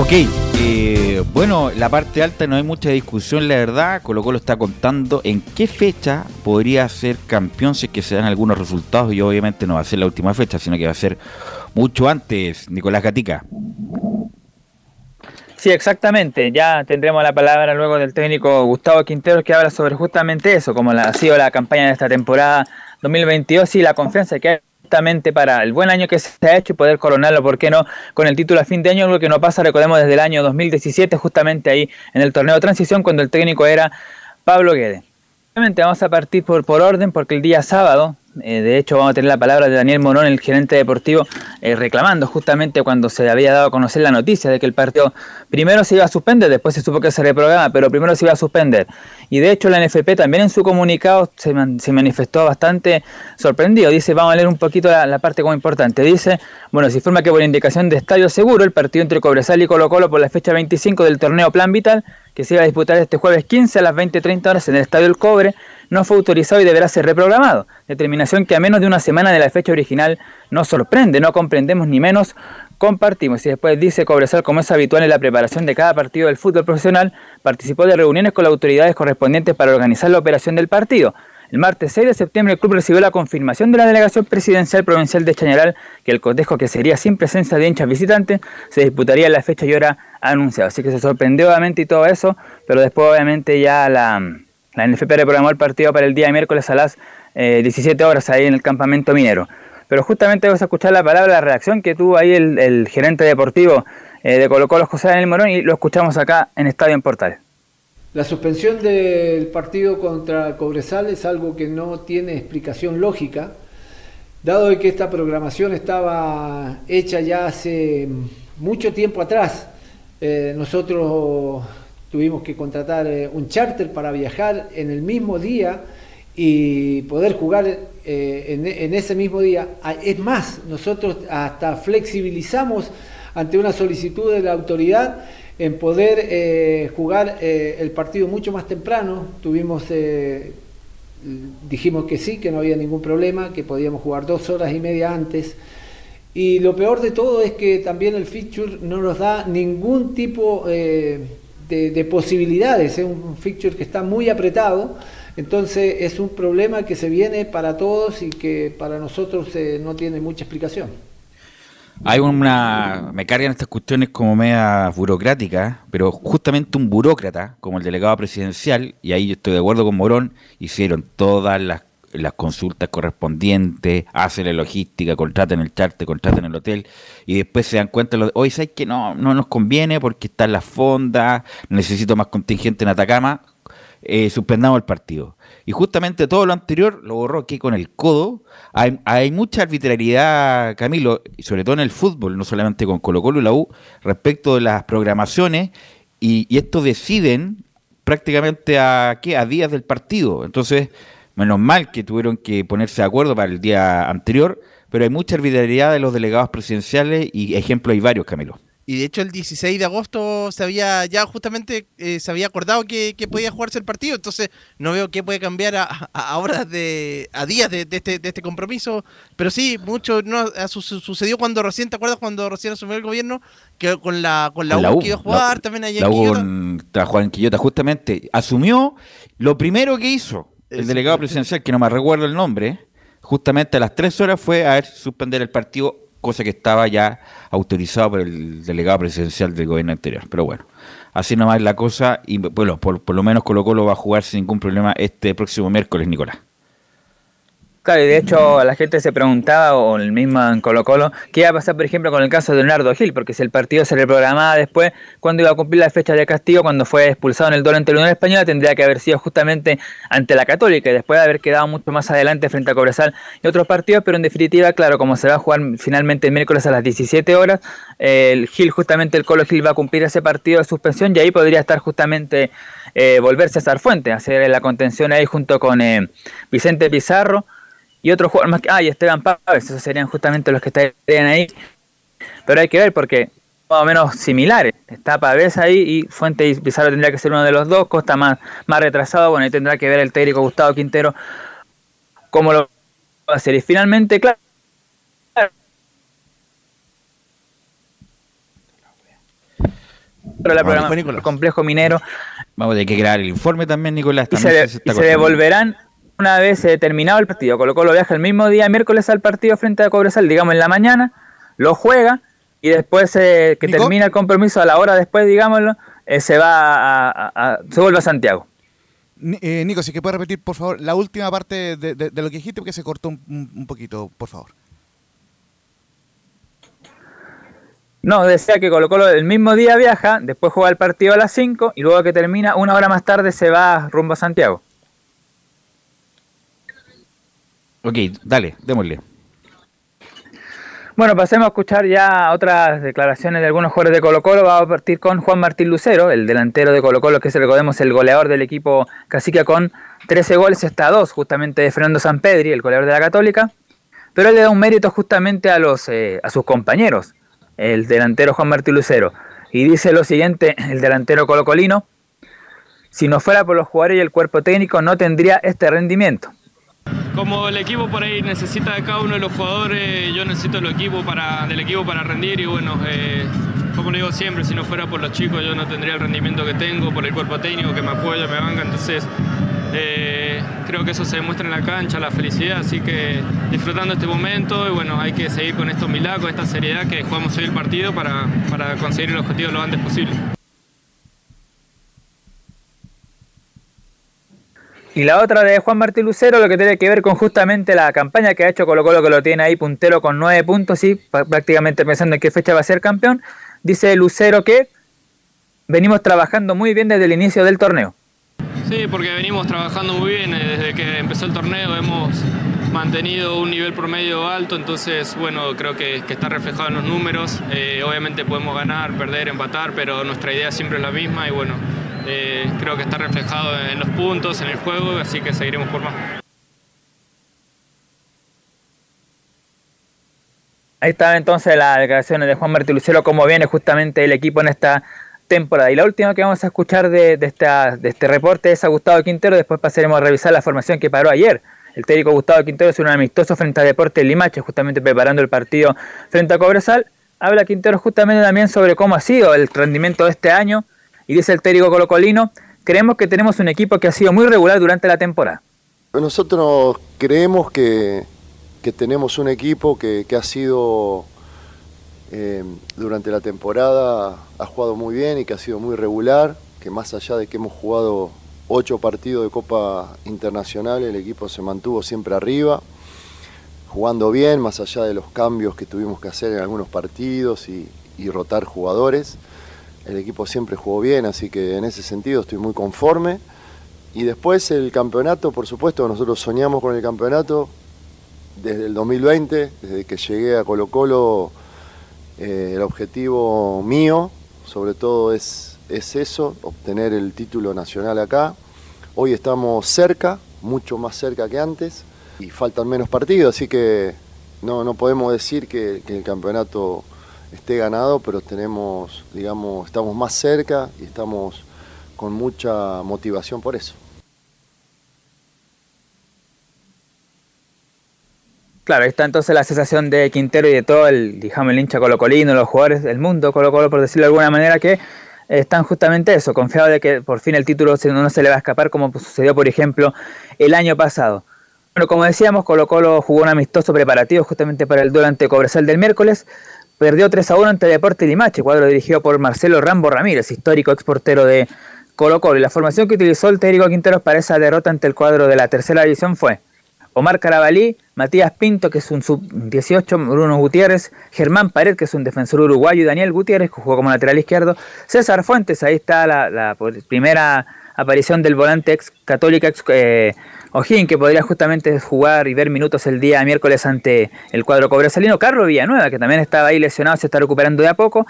[SPEAKER 10] Ok, eh, bueno, la parte alta no hay mucha discusión, la verdad. Colo Colo está contando en qué fecha podría ser campeón si es que se dan algunos resultados y obviamente no va a ser la última fecha, sino que va a ser mucho antes, Nicolás Gatica.
[SPEAKER 3] Sí, exactamente. Ya tendremos la palabra luego del técnico Gustavo Quintero que habla sobre justamente eso, como la, ha sido la campaña de esta temporada 2022 y la confianza que hay justamente para el buen año que se ha hecho y poder coronarlo, ¿por qué no? Con el título a fin de año, algo que no pasa, recordemos, desde el año 2017, justamente ahí en el torneo de transición, cuando el técnico era Pablo Guede. Obviamente vamos a partir por, por orden, porque el día sábado, eh, de hecho, vamos a tener la palabra de Daniel Morón, el gerente deportivo, eh, reclamando justamente cuando se había dado a conocer la noticia de que el partido primero se iba a suspender, después se supo que se reprograma, pero primero se iba a suspender. Y de hecho la NFP también en su comunicado se, manifestó bastante sorprendido. Dice, vamos a leer un poquito la, la, parte como importante. Dice, bueno, se informa que por indicación de Estadio Seguro, el partido entre Cobresal y Colo Colo por la fecha 25 del torneo Plan Vital, que se iba a disputar este jueves 15 a las 20.30 horas en el Estadio El Cobre, no fue autorizado y deberá ser reprogramado. Determinación que a menos de una semana de la fecha original nos sorprende, no comprendemos ni menos compartimos. Y después dice Cobresal, como es habitual en la preparación de cada partido del fútbol profesional, participó de reuniones con las autoridades correspondientes para organizar la operación del partido. El martes 6 de septiembre el club recibió la confirmación de la delegación presidencial provincial de Chañaral que el cotejo que sería sin presencia de hinchas visitantes se disputaría en la fecha y hora anunciada. Así que se sorprendió obviamente y todo eso, pero después obviamente ya la, la NFP reprogramó el partido para el día miércoles a las eh, 17 horas ahí en el campamento minero. Pero justamente vamos a escuchar la palabra, la reacción que tuvo ahí el, el gerente deportivo eh, de Colo Colo, José Daniel Morón, y lo escuchamos acá en Estadio en Portal.
[SPEAKER 17] La suspensión del partido contra Cobresal es algo que no tiene explicación lógica, dado que esta programación estaba hecha ya hace mucho tiempo atrás. Eh, nosotros tuvimos que contratar eh, un charter para viajar en el mismo día y poder jugar eh, en, ese mismo día. Ah, es más, nosotros hasta flexibilizamos ante una solicitud de la autoridad en poder eh, jugar el partido mucho más temprano. Tuvimos, dijimos que sí, que no había ningún problema, que podíamos jugar dos horas y media antes. Y lo peor de todo es que también el feature no nos da ningún tipo de, de posibilidades. Es un feature que está muy apretado entonces es un problema que se viene para todos y que para nosotros eh, no tiene mucha explicación.
[SPEAKER 10] Hay una. Me cargan estas cuestiones como media burocráticas, pero justamente un burócrata, como el delegado presidencial, y ahí yo estoy de acuerdo con Morón, hicieron todas las, consultas correspondientes, hacen la logística, contratan el charter, contratan el hotel, y después se dan cuenta, hoy sabes que no, no nos conviene porque están las fondas, necesito más contingente en Atacama, eh, suspendamos el partido. Y justamente todo lo anterior lo borró aquí con el codo. Hay, mucha arbitrariedad, Camilo, sobre todo en el fútbol, no solamente con Colo Colo y la U, respecto de las programaciones, y, y esto deciden prácticamente a, ¿qué? a días del partido. Entonces, menos mal que tuvieron que ponerse de acuerdo para el día anterior, pero hay mucha arbitrariedad de los delegados presidenciales y ejemplos hay varios, Camilo.
[SPEAKER 8] Y de hecho el 16 de agosto se había ya justamente eh, se había acordado que, podía jugarse el partido, entonces no veo qué puede cambiar a, horas de a días de, este, de este compromiso, pero sí, mucho no sucedió cuando recién, ¿te acuerdas cuando recién asumió el gobierno? Que con la con la, U, que iba a jugar también allá
[SPEAKER 10] en Quillota. Juan Quillota justamente asumió lo primero que hizo el delegado presidencial, que no me recuerdo el nombre, justamente a las tres horas fue a suspender el partido cosa que estaba ya autorizado por el delegado presidencial del gobierno anterior. Pero bueno, así nomás es la cosa y bueno, por, por lo menos Colo Colo va a jugar sin ningún problema este próximo miércoles, Nicolás.
[SPEAKER 3] Y de hecho la gente se preguntaba, o el mismo en Colo Colo, qué iba a pasar, por ejemplo, con el caso de Leonardo Gil, porque si el partido se reprogramaba después, cuando iba a cumplir la fecha de castigo, cuando fue expulsado en el duelo ante la Unión Española, tendría que haber sido justamente ante la Católica, y después de haber quedado mucho más adelante frente a Cobresal y otros partidos, pero en definitiva, claro, como se va a jugar finalmente el miércoles a las 17 horas, el Gil, justamente el Colo Gil va a cumplir ese partido de suspensión, y ahí podría estar justamente eh, volver César Fuente, hacer la contención ahí junto con eh, Vicente Pizarro, y otros jugadores más que. Ah, y Esteban Pávez, esos serían justamente los que estarían ahí. Pero hay que ver porque más o menos similares. Está Pavés ahí y Fuente y Pizarro tendría que ser uno de los dos. Costa más, más retrasado. Bueno, ahí tendrá que ver el técnico Gustavo Quintero cómo lo va a hacer. Y finalmente, claro. Pero la programa el complejo minero.
[SPEAKER 10] Vamos a tener que crear el informe también, Nicolás.
[SPEAKER 3] y se, se devolverán una vez eh, terminado el partido, Colo Colo viaja el mismo día, miércoles al partido frente a Cobresal, digamos en la mañana, lo juega y después eh, que termina el compromiso a la hora después, digámoslo, eh, se va a, se vuelve a Santiago.
[SPEAKER 7] Nico, si que puede repetir, por favor, la última parte de, lo que dijiste, porque se cortó un, poquito, por favor.
[SPEAKER 3] No, decía que Colo Colo el mismo día viaja, después juega el partido a las 5 y luego que termina, una hora más tarde se va rumbo a Santiago.
[SPEAKER 10] Ok, dale, démosle.
[SPEAKER 3] Bueno, pasemos a escuchar ya otras declaraciones de algunos jugadores de Colo Colo. Vamos a partir con Juan Martín Lucero, el delantero de Colo Colo, que es, recordemos, el goleador del equipo Cacique con 13 goles, está a 2 justamente de Fernando Sampedri, el goleador de la Católica. Pero él le da un mérito justamente a, los, eh, a sus compañeros, el delantero Juan Martín Lucero. Y dice lo siguiente, el delantero colocolino, si no fuera por los jugadores y el cuerpo técnico no tendría este rendimiento.
[SPEAKER 18] Como el equipo por ahí necesita de cada uno de los jugadores, yo necesito el equipo para, del equipo para rendir y bueno, eh, como lo digo siempre, si no fuera por los chicos yo no tendría el rendimiento que tengo, por el cuerpo técnico que me apoya, me banca, entonces eh, creo que eso se demuestra en la cancha, la felicidad, así que disfrutando este momento y bueno, hay que seguir con estos milagros, esta seriedad que jugamos hoy el partido para, para conseguir el objetivo lo antes posible.
[SPEAKER 3] Y la otra de Juan Martín Lucero, lo que tiene que ver con justamente la campaña que ha hecho Colo Colo, que lo tiene ahí puntero con nueve puntos y prácticamente pensando en qué fecha va a ser campeón. Dice Lucero que venimos trabajando muy bien desde el inicio del torneo.
[SPEAKER 18] Sí, porque venimos trabajando muy bien eh, desde que empezó el torneo, hemos mantenido un nivel promedio alto, entonces bueno, creo que, está reflejado en los números. Eh, obviamente podemos ganar, perder, empatar, pero nuestra idea siempre es la misma y bueno, eh, creo que está reflejado en los puntos, en el juego, así que seguiremos por más.
[SPEAKER 3] Ahí están entonces las declaraciones de Juan Martín Lucero, cómo viene justamente el equipo en esta temporada. Y la última que vamos a escuchar de, este reporte es a Gustavo Quintero, después pasaremos a revisar la formación que paró ayer el técnico Gustavo Quintero es un amistoso frente a Deportes Limache, justamente preparando el partido frente a Cobresal. Habla Quintero justamente también sobre cómo ha sido el rendimiento de este año y dice el técnico colocolino, creemos que tenemos un equipo que ha sido muy regular durante la temporada.
[SPEAKER 19] Nosotros creemos que, que tenemos un equipo que, que ha sido eh, durante la temporada, ha jugado muy bien y que ha sido muy regular, que más allá de que hemos jugado ocho partidos de Copa Internacional, el equipo se mantuvo siempre arriba, jugando bien, más allá de los cambios que tuvimos que hacer en algunos partidos y, y rotar jugadores. El equipo siempre jugó bien, así que en ese sentido estoy muy conforme. Y después el campeonato, por supuesto, nosotros soñamos con el campeonato desde el 2020, desde que llegué a Colo Colo, eh, el objetivo mío, sobre todo, es, es eso, obtener el título nacional acá. Hoy estamos cerca, mucho más cerca que antes, y faltan menos partidos, así que no, no podemos decir que, que el campeonato esté ganado, pero tenemos, digamos, estamos más cerca y estamos con mucha motivación por eso.
[SPEAKER 3] Claro, está entonces la sensación de Quintero y de todo el, digamos, el hincha colocolino, los jugadores del mundo Colo Colo, por decirlo de alguna manera, que están justamente eso, confiados de que por fin el título no se le va a escapar como sucedió, por ejemplo, el año pasado. Bueno, como decíamos, Colo Colo jugó un amistoso preparativo justamente para el duelo ante Cobresal del miércoles, perdió 3 a 1 ante Deporte Limache, cuadro dirigido por Marcelo Rambo Ramírez, histórico exportero de Colo Colo. Y la formación que utilizó el técnico Quinteros para esa derrota ante el cuadro de la tercera división fue Omar Carabalí, Matías Pinto, que es un sub-18, Bruno Gutiérrez, Germán Pared, que es un defensor uruguayo, y Daniel Gutiérrez, que jugó como lateral izquierdo, César Fuentes, ahí está la, la primera aparición del volante ex católica ex, eh, Ojín, que podría justamente jugar y ver minutos el día miércoles ante el cuadro cobresalino, Carlos Villanueva, que también estaba ahí lesionado, se está recuperando de a poco,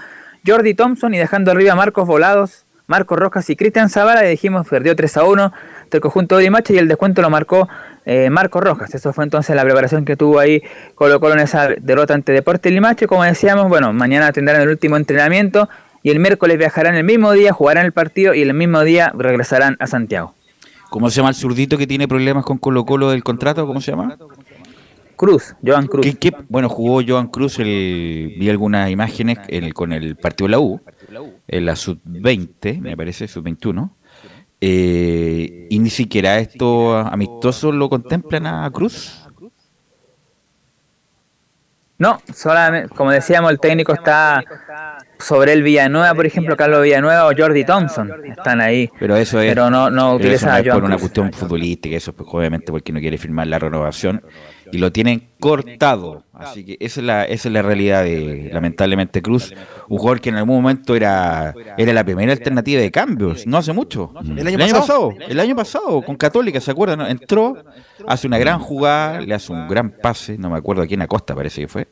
[SPEAKER 3] Jordi Thompson y dejando arriba Marcos Volados, Marcos Rojas y Cristian Zavala, y dijimos perdió 3 a 1 del conjunto de Limache y el descuento lo marcó eh, Marcos Rojas. Eso fue entonces la preparación que tuvo ahí Colo Colo en esa derrota ante Deportes Limache. Como decíamos, bueno, mañana tendrán el último entrenamiento y el miércoles viajarán el mismo día, jugarán el partido y el mismo día regresarán a Santiago.
[SPEAKER 10] ¿Cómo se llama el zurdito que tiene problemas con Colo Colo del contrato? ¿Cómo se llama?
[SPEAKER 3] Cruz, Joan Cruz.
[SPEAKER 10] ¿Qué, qué? Bueno, jugó Joan Cruz, el, vi algunas imágenes el, con el partido de la U, en la sub-20, me parece, sub-21. Eh, y ni siquiera estos amistosos lo contemplan a Cruz.
[SPEAKER 3] No, solamente, como decíamos, el técnico está sobre el Villanueva, por ejemplo, Carlos Villanueva o Jordi Thompson, están ahí.
[SPEAKER 10] Pero eso es,
[SPEAKER 3] pero no, no utiliza
[SPEAKER 10] eso no es por una cuestión futbolística, eso es pues, obviamente porque no quiere firmar la renovación y lo tienen cortado. Así que esa es la, esa es la realidad de, lamentablemente, Cruz, un jugador que en algún momento era, era la primera alternativa de cambios, no hace mucho.
[SPEAKER 8] ¿El año, pasado?
[SPEAKER 10] El año pasado, con Católica, ¿se acuerdan? Entró, hace una gran jugada, le hace un gran pase, no me acuerdo a quién Acosta parece que fue,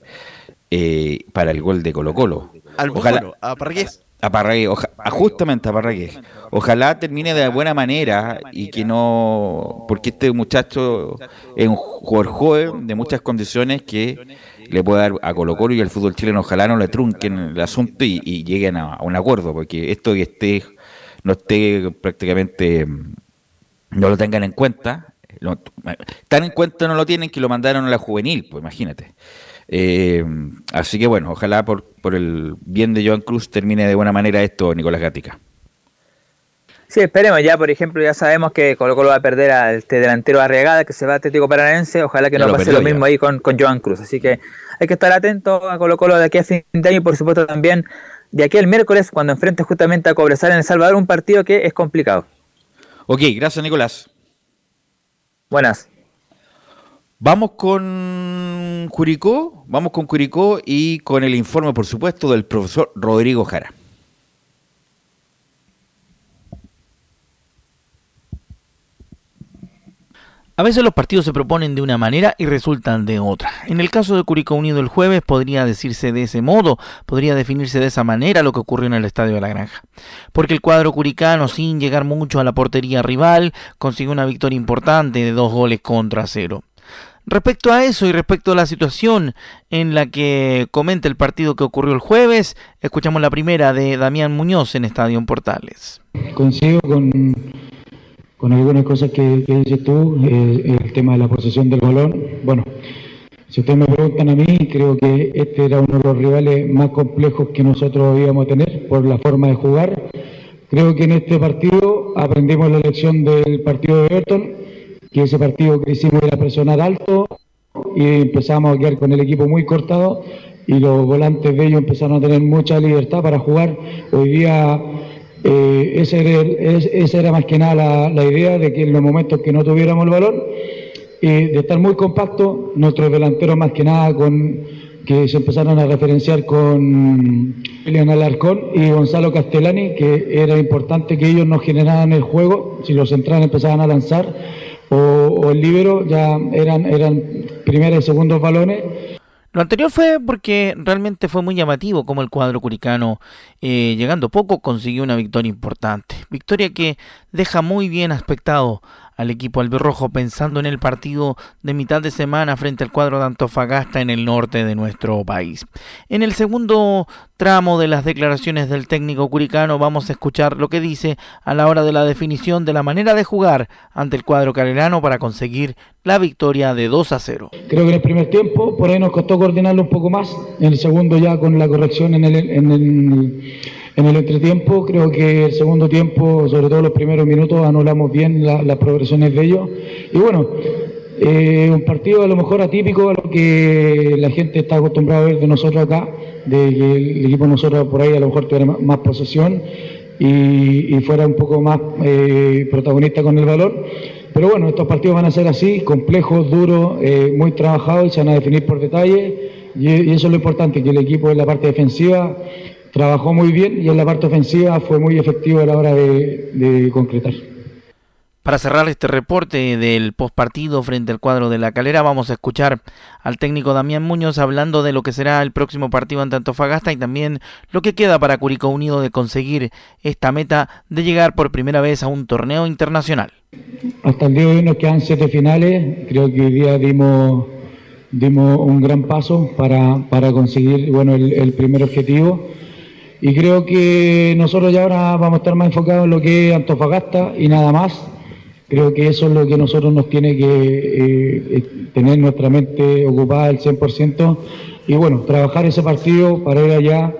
[SPEAKER 10] eh, para el gol de Colo Colo.
[SPEAKER 8] Al Ojalá, a Parragués.
[SPEAKER 10] A Parragués, oja, justamente a Parragués. Ojalá termine de buena manera y que no. Porque este muchacho es un jugador joven de muchas condiciones que le puede dar a Colo Colo y al fútbol chileno. Ojalá no le trunquen el asunto y, y lleguen a, a, un acuerdo, porque esto que esté, no esté prácticamente. No lo tengan en cuenta. Lo, tan en cuenta no lo tienen que lo mandaron a la juvenil, pues imagínate. Eh, así que bueno, ojalá por, por el bien de Joan Cruz termine de buena manera esto, Nicolás Gatica.
[SPEAKER 3] Sí, esperemos ya, por ejemplo, ya sabemos que Colo Colo va a perder a este delantero Arriagada que se va a Atlético Paranaense, ojalá que ya no pase lo mismo ya. ahí con, con Joan Cruz, así que hay que estar atento a Colo Colo de aquí a fin de año y por supuesto también de aquí el miércoles cuando enfrente justamente a Cobresal en El Salvador, un partido que es complicado.
[SPEAKER 10] Ok, gracias Nicolás.
[SPEAKER 3] Buenas.
[SPEAKER 10] Vamos con Curicó, vamos con Curicó y con el informe, por supuesto, del profesor Rodrigo Jara.
[SPEAKER 6] A veces los partidos se proponen de una manera y resultan de otra. En el caso de Curicó Unido el jueves podría decirse de ese modo, podría definirse de esa manera lo que ocurrió en el Estadio de la Granja. Porque el cuadro curicano, sin llegar mucho a la portería rival, consiguió una victoria importante de dos goles contra cero. Respecto a eso y respecto a la situación en la que comenta el partido que ocurrió el jueves, escuchamos la primera de Damián Muñoz en Estadio Portales.
[SPEAKER 20] Coincido con, con algunas cosas que, dices tú, eh, el tema de la posesión del balón. Bueno, si ustedes me preguntan a mí, creo que este era uno de los rivales más complejos que nosotros íbamos a tener por la forma de jugar. Creo que en este partido aprendimos la lección del partido de Everton, que ese partido que hicimos era presionar alto y empezamos a quedar con el equipo muy cortado y los volantes de ellos empezaron a tener mucha libertad para jugar. Hoy día eh, esa, era, más que nada la, idea de que en los momentos que no tuviéramos el balón, eh, de estar muy compacto, nuestros delanteros más que nada con que se empezaron a referenciar con Elian Alarcón y Gonzalo Castellani, que era importante que ellos no generaran el juego, si los centrales empezaban a lanzar, o, el libero ya eran, eran primeros y segundos balones.
[SPEAKER 6] Lo anterior fue porque realmente fue muy llamativo como el cuadro curicano, eh, llegando poco, consiguió una victoria importante. Victoria que deja muy bien aspectado al equipo albirrojo pensando en el partido de mitad de semana frente al cuadro de Antofagasta en el norte de nuestro país. En el segundo tramo de las declaraciones del técnico curicano vamos a escuchar lo que dice a la hora de la definición de la manera de jugar ante el cuadro carerano para conseguir la victoria de 2 a 0.
[SPEAKER 20] Creo que en el primer tiempo por ahí nos costó coordinarlo un poco más, en el segundo ya con la corrección en el en el entretiempo, creo que el segundo tiempo, sobre todo los primeros minutos, anulamos bien las progresiones de ellos. Y bueno, eh, un partido a lo mejor atípico a lo que la gente está acostumbrada a ver de nosotros acá, de que el equipo de nosotros por ahí a lo mejor tuviera más, posesión y, fuera un poco más eh, protagonista con el valor. Pero bueno, estos partidos van a ser así, complejos, duros, eh, muy trabajados y se van a definir por detalle. Y, y eso es lo importante, que el equipo en la parte defensiva trabajó muy bien y en la parte ofensiva fue muy efectivo a la hora de, concretar.
[SPEAKER 6] Para cerrar este reporte del postpartido frente al cuadro de la calera, vamos a escuchar al técnico Damián Muñoz hablando de lo que será el próximo partido ante Antofagasta y también lo que queda para Curicó Unido de conseguir esta meta de llegar por primera vez a un torneo internacional.
[SPEAKER 20] Hasta el día de hoy nos quedan siete finales, creo que hoy día dimos, dimos un gran paso para, para conseguir bueno, el primer objetivo y creo que nosotros ya ahora vamos a estar más enfocados en lo que es Antofagasta y nada más. Creo que eso es lo que nosotros nos tiene que eh, eh, tener nuestra mente ocupada al 100% y bueno, trabajar ese partido para ir allá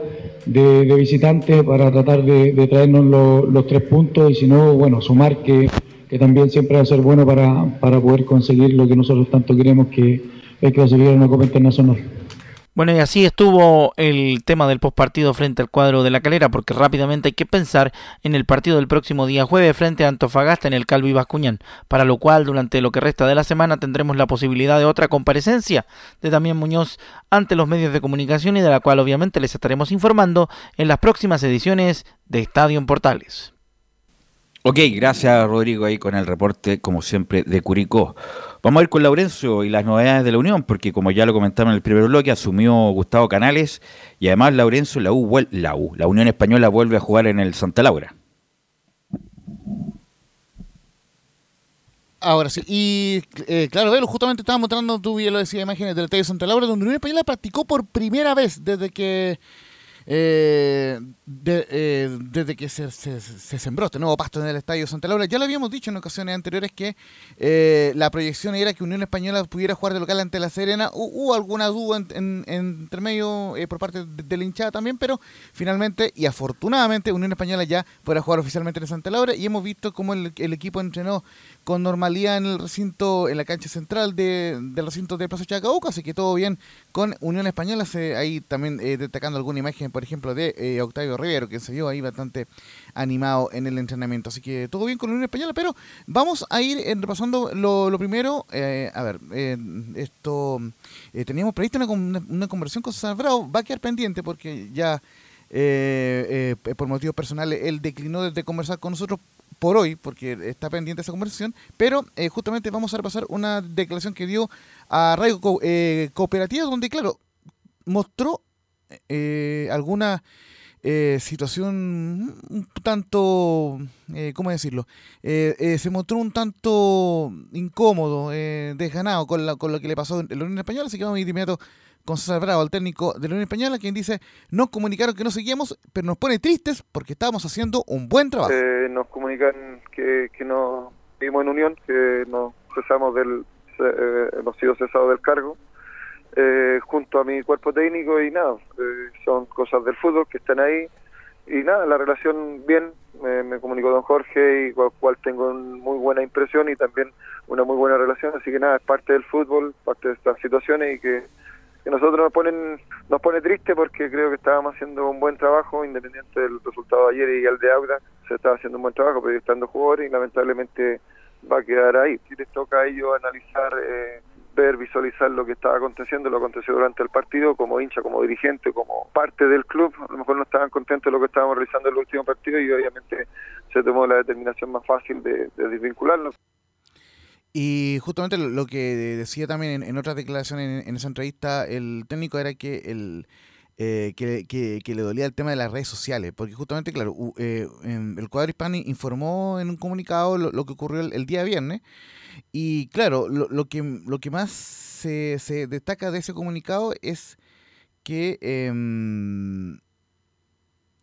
[SPEAKER 20] de, visitante para tratar de, traernos los tres puntos y si no, bueno, sumar que, que, también siempre va a ser bueno para, para poder conseguir lo que nosotros tanto queremos que es clasificar una Copa Internacional.
[SPEAKER 6] Bueno, y así estuvo el tema del postpartido frente al cuadro de la calera, porque rápidamente hay que pensar en el partido del próximo día jueves frente a Antofagasta en el Calvo y Bascuñán, para lo cual durante lo que resta de la semana tendremos la posibilidad de otra comparecencia de Damián Muñoz ante los medios de comunicación y de la cual obviamente les estaremos informando en las próximas ediciones de Estadio en Portales.
[SPEAKER 10] Ok, gracias Rodrigo ahí con el reporte, como siempre, de Curicó. Vamos a ir con Laurencio y las novedades de la Unión, porque como ya lo comentamos en el primer bloque, asumió Gustavo Canales y además Laurencio, la U, la U, la Unión Española vuelve a jugar en el Santa Laura.
[SPEAKER 7] Ahora sí, y eh, claro, Velo, justamente estaba mostrando, tú lo decía, imágenes del Estadio Santa Laura, donde Unión Española practicó por primera vez desde que eh, eh, desde que se, sembró este nuevo pasto en el Estadio Santa Laura. Ya lo habíamos dicho en ocasiones anteriores que eh, la proyección era que Unión Española pudiera jugar de local ante La Serena. Hubo alguna duda en, entre medio por parte de, la hinchada también, pero finalmente y afortunadamente Unión Española ya podrá jugar oficialmente en Santa Laura y hemos visto cómo el equipo entrenó con normalidad en el recinto, en la cancha central de, del recinto de Plaza Chacabuco, así que todo bien con Unión Española, ahí también eh, destacando alguna imagen, por ejemplo, de eh, Octavio Rivero, que se vio ahí bastante animado en el entrenamiento, así que todo bien con Unión Española, pero vamos a ir eh, repasando lo, primero, a ver, esto, teníamos previsto una, una, conversación con César Bravo, va a quedar pendiente porque ya... por motivos personales, él declinó de conversar con nosotros por hoy, porque está pendiente esa conversación, pero eh, justamente vamos a repasar una declaración que dio a Radio eh, Cooperativa, donde, claro, mostró eh, alguna eh, situación un tanto, eh, ¿cómo decirlo? Eh, se mostró un tanto incómodo, desganado con, con lo que le pasó en la Unión Española, así que vamos de inmediato César Bravo, el técnico de la Unión Española, quien dice, nos comunicaron que no seguíamos, pero nos pone tristes porque estábamos haciendo un buen trabajo.
[SPEAKER 21] nos comunican que, que no seguimos en unión, que nos cesamos del, hemos sido cesados del cargo eh, junto a mi cuerpo técnico y nada, eh, son cosas del fútbol que están ahí y nada, la relación bien, me comunicó don Jorge y con cual tengo muy buena impresión y también una muy buena relación, así que nada, es parte del fútbol, parte de estas situaciones y que, nosotros nos ponen nos pone triste porque creo que estábamos haciendo un buen trabajo, independiente del resultado de ayer y el de Auda, se estaba haciendo un buen trabajo, pero estando jugadores y lamentablemente va a quedar ahí. Si les toca a ellos analizar eh, ver, visualizar lo que estaba aconteciendo, lo aconteció durante el partido, como hincha, como dirigente, como parte del club. A lo mejor no estaban contentos de lo que estábamos realizando en el último partido y obviamente se tomó la determinación más fácil de, de desvincularnos.
[SPEAKER 7] Y justamente lo que decía también en, otras declaraciones en, esa entrevista el técnico era que el eh, que, le dolía el tema de las redes sociales, porque justamente, claro, eh, el cuadro hispano informó en un comunicado lo, que ocurrió el, día viernes, y claro, lo, lo, que, lo que más se, se, destaca de ese comunicado es que em,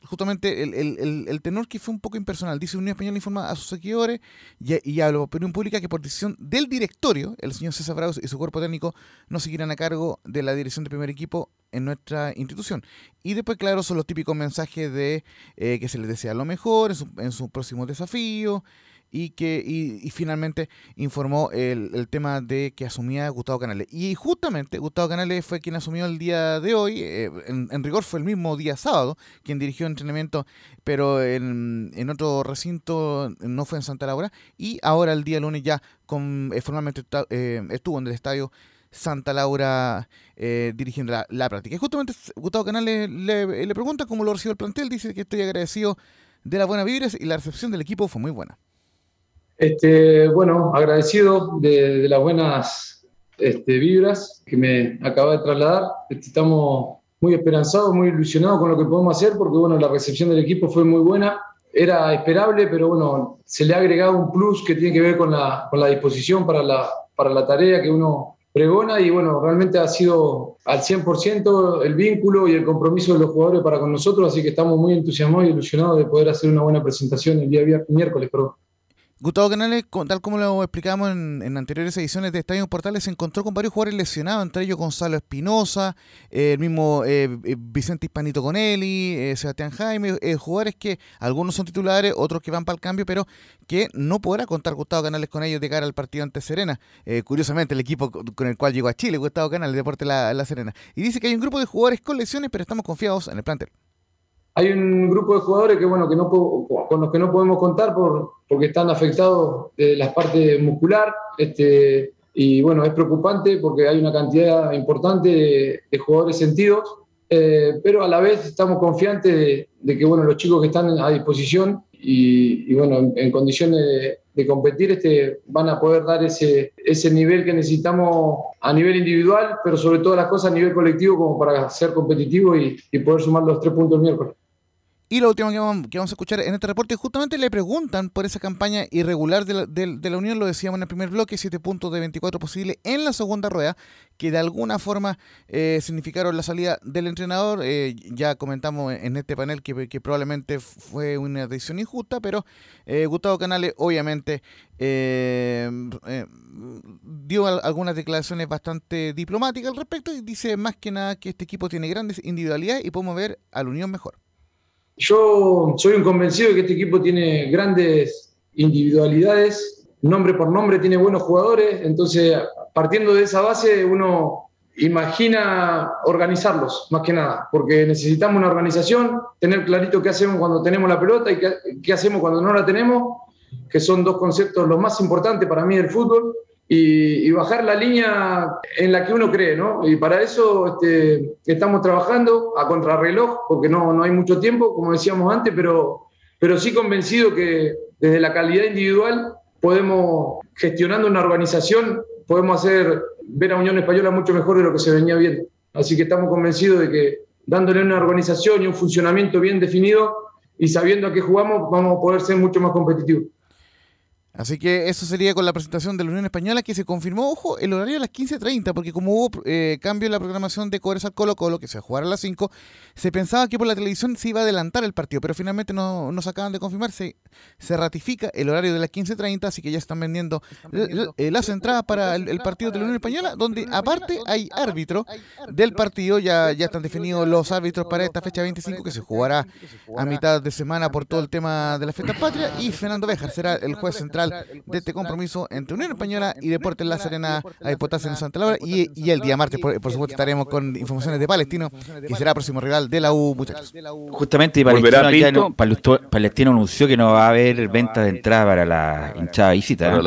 [SPEAKER 7] justamente el, el, el, tenor que fue un poco impersonal. Dice Unión Española informa a sus seguidores y, y a la opinión pública que por decisión del directorio, el señor César Bravo y su cuerpo técnico no seguirán a cargo de la dirección del primer equipo en nuestra institución. Y después, claro, son los típicos mensajes de eh, que se les desea lo mejor en su, en su próximo desafío y que y, finalmente informó el, tema de que asumía Gustavo Canales. Y justamente Gustavo Canales fue quien asumió el día de hoy, eh, en, rigor fue el mismo día sábado, quien dirigió entrenamiento, pero en, otro recinto, no fue en Santa Laura, y ahora el día lunes ya con, eh, formalmente eh, estuvo en el estadio Santa Laura dirigiendo la, práctica. Y justamente Gustavo Canales le, le pregunta cómo lo recibió el plantel, dice que estoy agradecido de las buenas vibras y la recepción del equipo fue muy buena.
[SPEAKER 22] Este, bueno, agradecido de, las buenas este, vibras que me acaba de trasladar. Este, estamos muy esperanzados, muy ilusionados con lo que podemos hacer, porque bueno, la recepción del equipo fue muy buena. Era esperable, pero bueno, se le ha agregado un plus que tiene que ver con la, disposición para la, para la tarea que uno pregona y bueno, realmente ha sido al 100% el vínculo y el compromiso de los jugadores para con nosotros, así que estamos muy entusiasmados y ilusionados de poder hacer una buena presentación el día miércoles. Perdón.
[SPEAKER 7] Gustavo Canales, tal como lo explicamos en, anteriores ediciones de Estadio Portales, se encontró con varios jugadores lesionados, entre ellos Gonzalo Espinosa, el mismo eh, eh, Vicente Hispanito Conelli, eh, Sebastián Jaime, jugadores que algunos son titulares, otros que van para el cambio, pero que no podrá contar Gustavo Canales con ellos de cara al partido ante Serena. curiosamente, el equipo con el cual llegó a Chile, Gustavo Canales, Deporte la, la Serena. Y dice que hay un grupo de jugadores con lesiones, pero estamos confiados en el plantel
[SPEAKER 22] hay un grupo de jugadores que, bueno, que no con los que no podemos contar por, porque están afectados de la parte muscular. Este, y bueno, es preocupante porque hay una cantidad importante de, jugadores sentidos, eh, pero a la vez estamos confiantes de, que bueno, los chicos que están a disposición y, bueno, en, condiciones de, competir este, van a poder dar ese, ese nivel que necesitamos a nivel individual, pero sobre todas las cosas a nivel colectivo como para ser competitivo y, y poder sumar los tres puntos el miércoles.
[SPEAKER 7] Y lo último que vamos, a escuchar en este reporte, justamente le preguntan por esa campaña irregular de la, Unión, lo decíamos en el primer bloque, 7 puntos de 24 posibles en la segunda rueda, que de alguna forma eh, significaron la salida del entrenador. Eh, ya comentamos en este panel que, que, probablemente fue una decisión injusta, pero eh, Gustavo Canales obviamente dio algunas declaraciones bastante diplomáticas al respecto y dice más que nada que este equipo tiene grandes individualidades y podemos ver a la Unión mejor.
[SPEAKER 22] Yo soy un convencido de que este equipo tiene grandes individualidades, nombre por nombre tiene buenos jugadores, entonces partiendo de esa base uno imagina organizarlos, más que nada, porque necesitamos una organización, tener clarito qué hacemos cuando tenemos la pelota y qué, hacemos cuando no la tenemos, que son dos conceptos los más importantes para mí del fútbol y, bajar la línea en la que uno cree, ¿no? Y para eso este, estamos trabajando a contrarreloj, porque no, no hay mucho tiempo, como decíamos antes, pero, pero sí convencido que desde la calidad individual podemos, gestionando una organización, podemos hacer ver a Unión Española mucho mejor de lo que se venía viendo. Así que estamos convencidos de que, dándole una organización y un funcionamiento bien definido y sabiendo a qué jugamos, vamos a poder ser mucho más competitivos.
[SPEAKER 7] Así que eso sería con la presentación de la Unión Española que se confirmó, ojo, el horario a las 15.30, porque como hubo eh, cambio en la programación de Cobresal Colo Colo, que se va a las 5, se pensaba que por la televisión se iba a adelantar el partido, pero finalmente no nos acaban de confirmar, se, se ratifica el horario de las 15.30, así que ya están vendiendo, eh, las entradas para el, partido de la Unión Española, donde aparte hay árbitro del partido, ya, ya están definidos los árbitros para esta fecha 25 que se jugará a mitad de semana por todo el tema de la fiesta patria, y Fernando Béjar será el juez central de este compromiso entre Unión Española y Deportes La Serena a disputarse en Santa Laura. Y, y, el día martes, por, supuesto, estaremos con informaciones de Palestino, que será próximo rival de la U, muchachos.
[SPEAKER 10] Justamente, Palestino, Palestino anunció que no va a haber venta de entrada para la hinchada visita.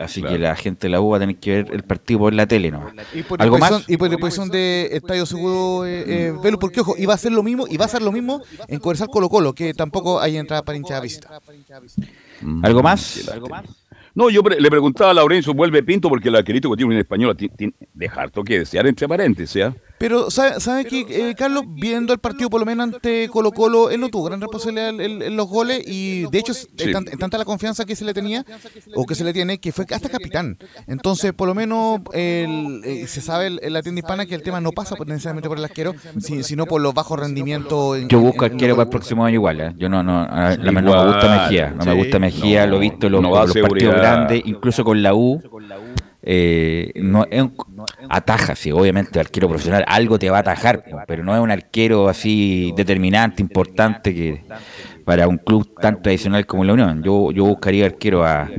[SPEAKER 10] así, que la gente de la U va a tener que ver el partido por la tele. ¿no?
[SPEAKER 7] Y por ¿Algo más? Y por disposición de Estadio Seguro eh, eh, Velo, porque ojo, iba a ser lo mismo, y va a ser lo mismo en Conversar Colo Colo, que tampoco hay entrada para hinchada visita.
[SPEAKER 10] ¿Algo más?
[SPEAKER 2] ¿Algo más? No, yo le preguntaba a Laurencio, vuelve Pinto, porque el arquerito que tiene un español tiene, harto que desear entre paréntesis, ¿ya?
[SPEAKER 7] Pero, ¿sabe, sabe que, eh, Carlos, viendo el partido por lo menos ante Colo Colo, él no tuvo gran responsabilidad en, los goles y de hecho es, tanta la confianza que se le tenía, o que se le tiene, que fue hasta capitán. Entonces, por lo menos eh, se sabe en la tienda hispana que el tema no pasa necesariamente por el arquero, sino por los bajos rendimientos.
[SPEAKER 10] Yo busco arquero para el próximo año igual, ¿eh? Yo no, no, la, no me gusta Mejía, no me gusta Mejía, lo he visto en los, los partidos grandes, incluso con la U eh, no es un, ataja, sí, obviamente, arquero profesional algo te va a atajar, pero no es un arquero así determinante, importante que para un club tan tradicional como la Unión. Yo, yo buscaría arquero para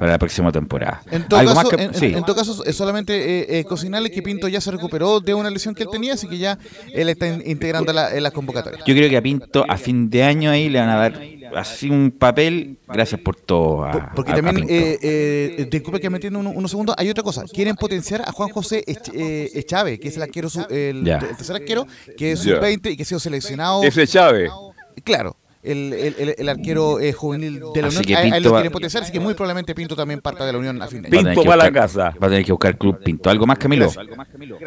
[SPEAKER 10] la próxima temporada.
[SPEAKER 7] En todo, caso, en, todo caso, es solamente eh, eh, cocinarle que Pinto ya se recuperó de una lesión que él tenía, así que ya él está integrando la, en las convocatorias.
[SPEAKER 10] Yo creo que a Pinto a fin de año ahí le van a dar así un papel. Gracias por todo.
[SPEAKER 7] Porque también, eh, eh, disculpe que me entiendo unos segundos, hay otra cosa. Quieren potenciar a Juan José eh, Chávez, que es el arquero, el, tercer arquero, que es sub-20 y que ha sido seleccionado.
[SPEAKER 2] Ese Chávez.
[SPEAKER 7] Claro, el, el, el arquero eh, juvenil de la Unión. Que Pinto lo quiere potenciar, así que muy probablemente Pinto también parta de la Unión a fin de
[SPEAKER 2] año. Pinto va a la casa.
[SPEAKER 10] Va a tener que buscar Club Pinto. ¿Algo más, Camilo?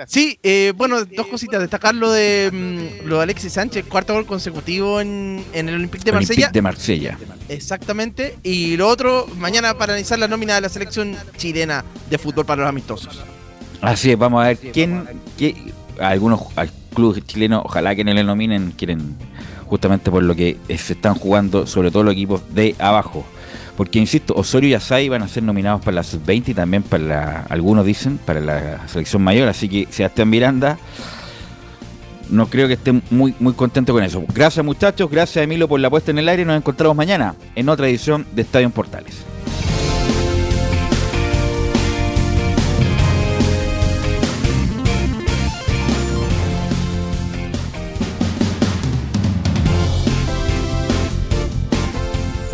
[SPEAKER 8] Sí, eh, bueno, dos cositas. Destacar lo de, mm, lo de Alexis Sánchez, cuarto gol consecutivo en, en el Olympique de Marsella.
[SPEAKER 10] de Marsella.
[SPEAKER 8] Exactamente. Y lo otro, mañana para analizar la nómina de la selección chilena de fútbol para los amistosos.
[SPEAKER 10] Así es, vamos a ver quién, quién algunos clubes chilenos, ojalá que no le nominen, quieren justamente por lo que se están jugando, sobre todo los equipos de abajo. Porque, insisto, Osorio y Asai van a ser nominados para la sub-20 y también para, la, algunos dicen, para la selección mayor. Así que Sebastián Miranda, no creo que esté muy, muy contento con eso. Gracias muchachos, gracias Emilio por la puesta en el aire. Nos encontramos mañana en otra edición de Estadio Portales.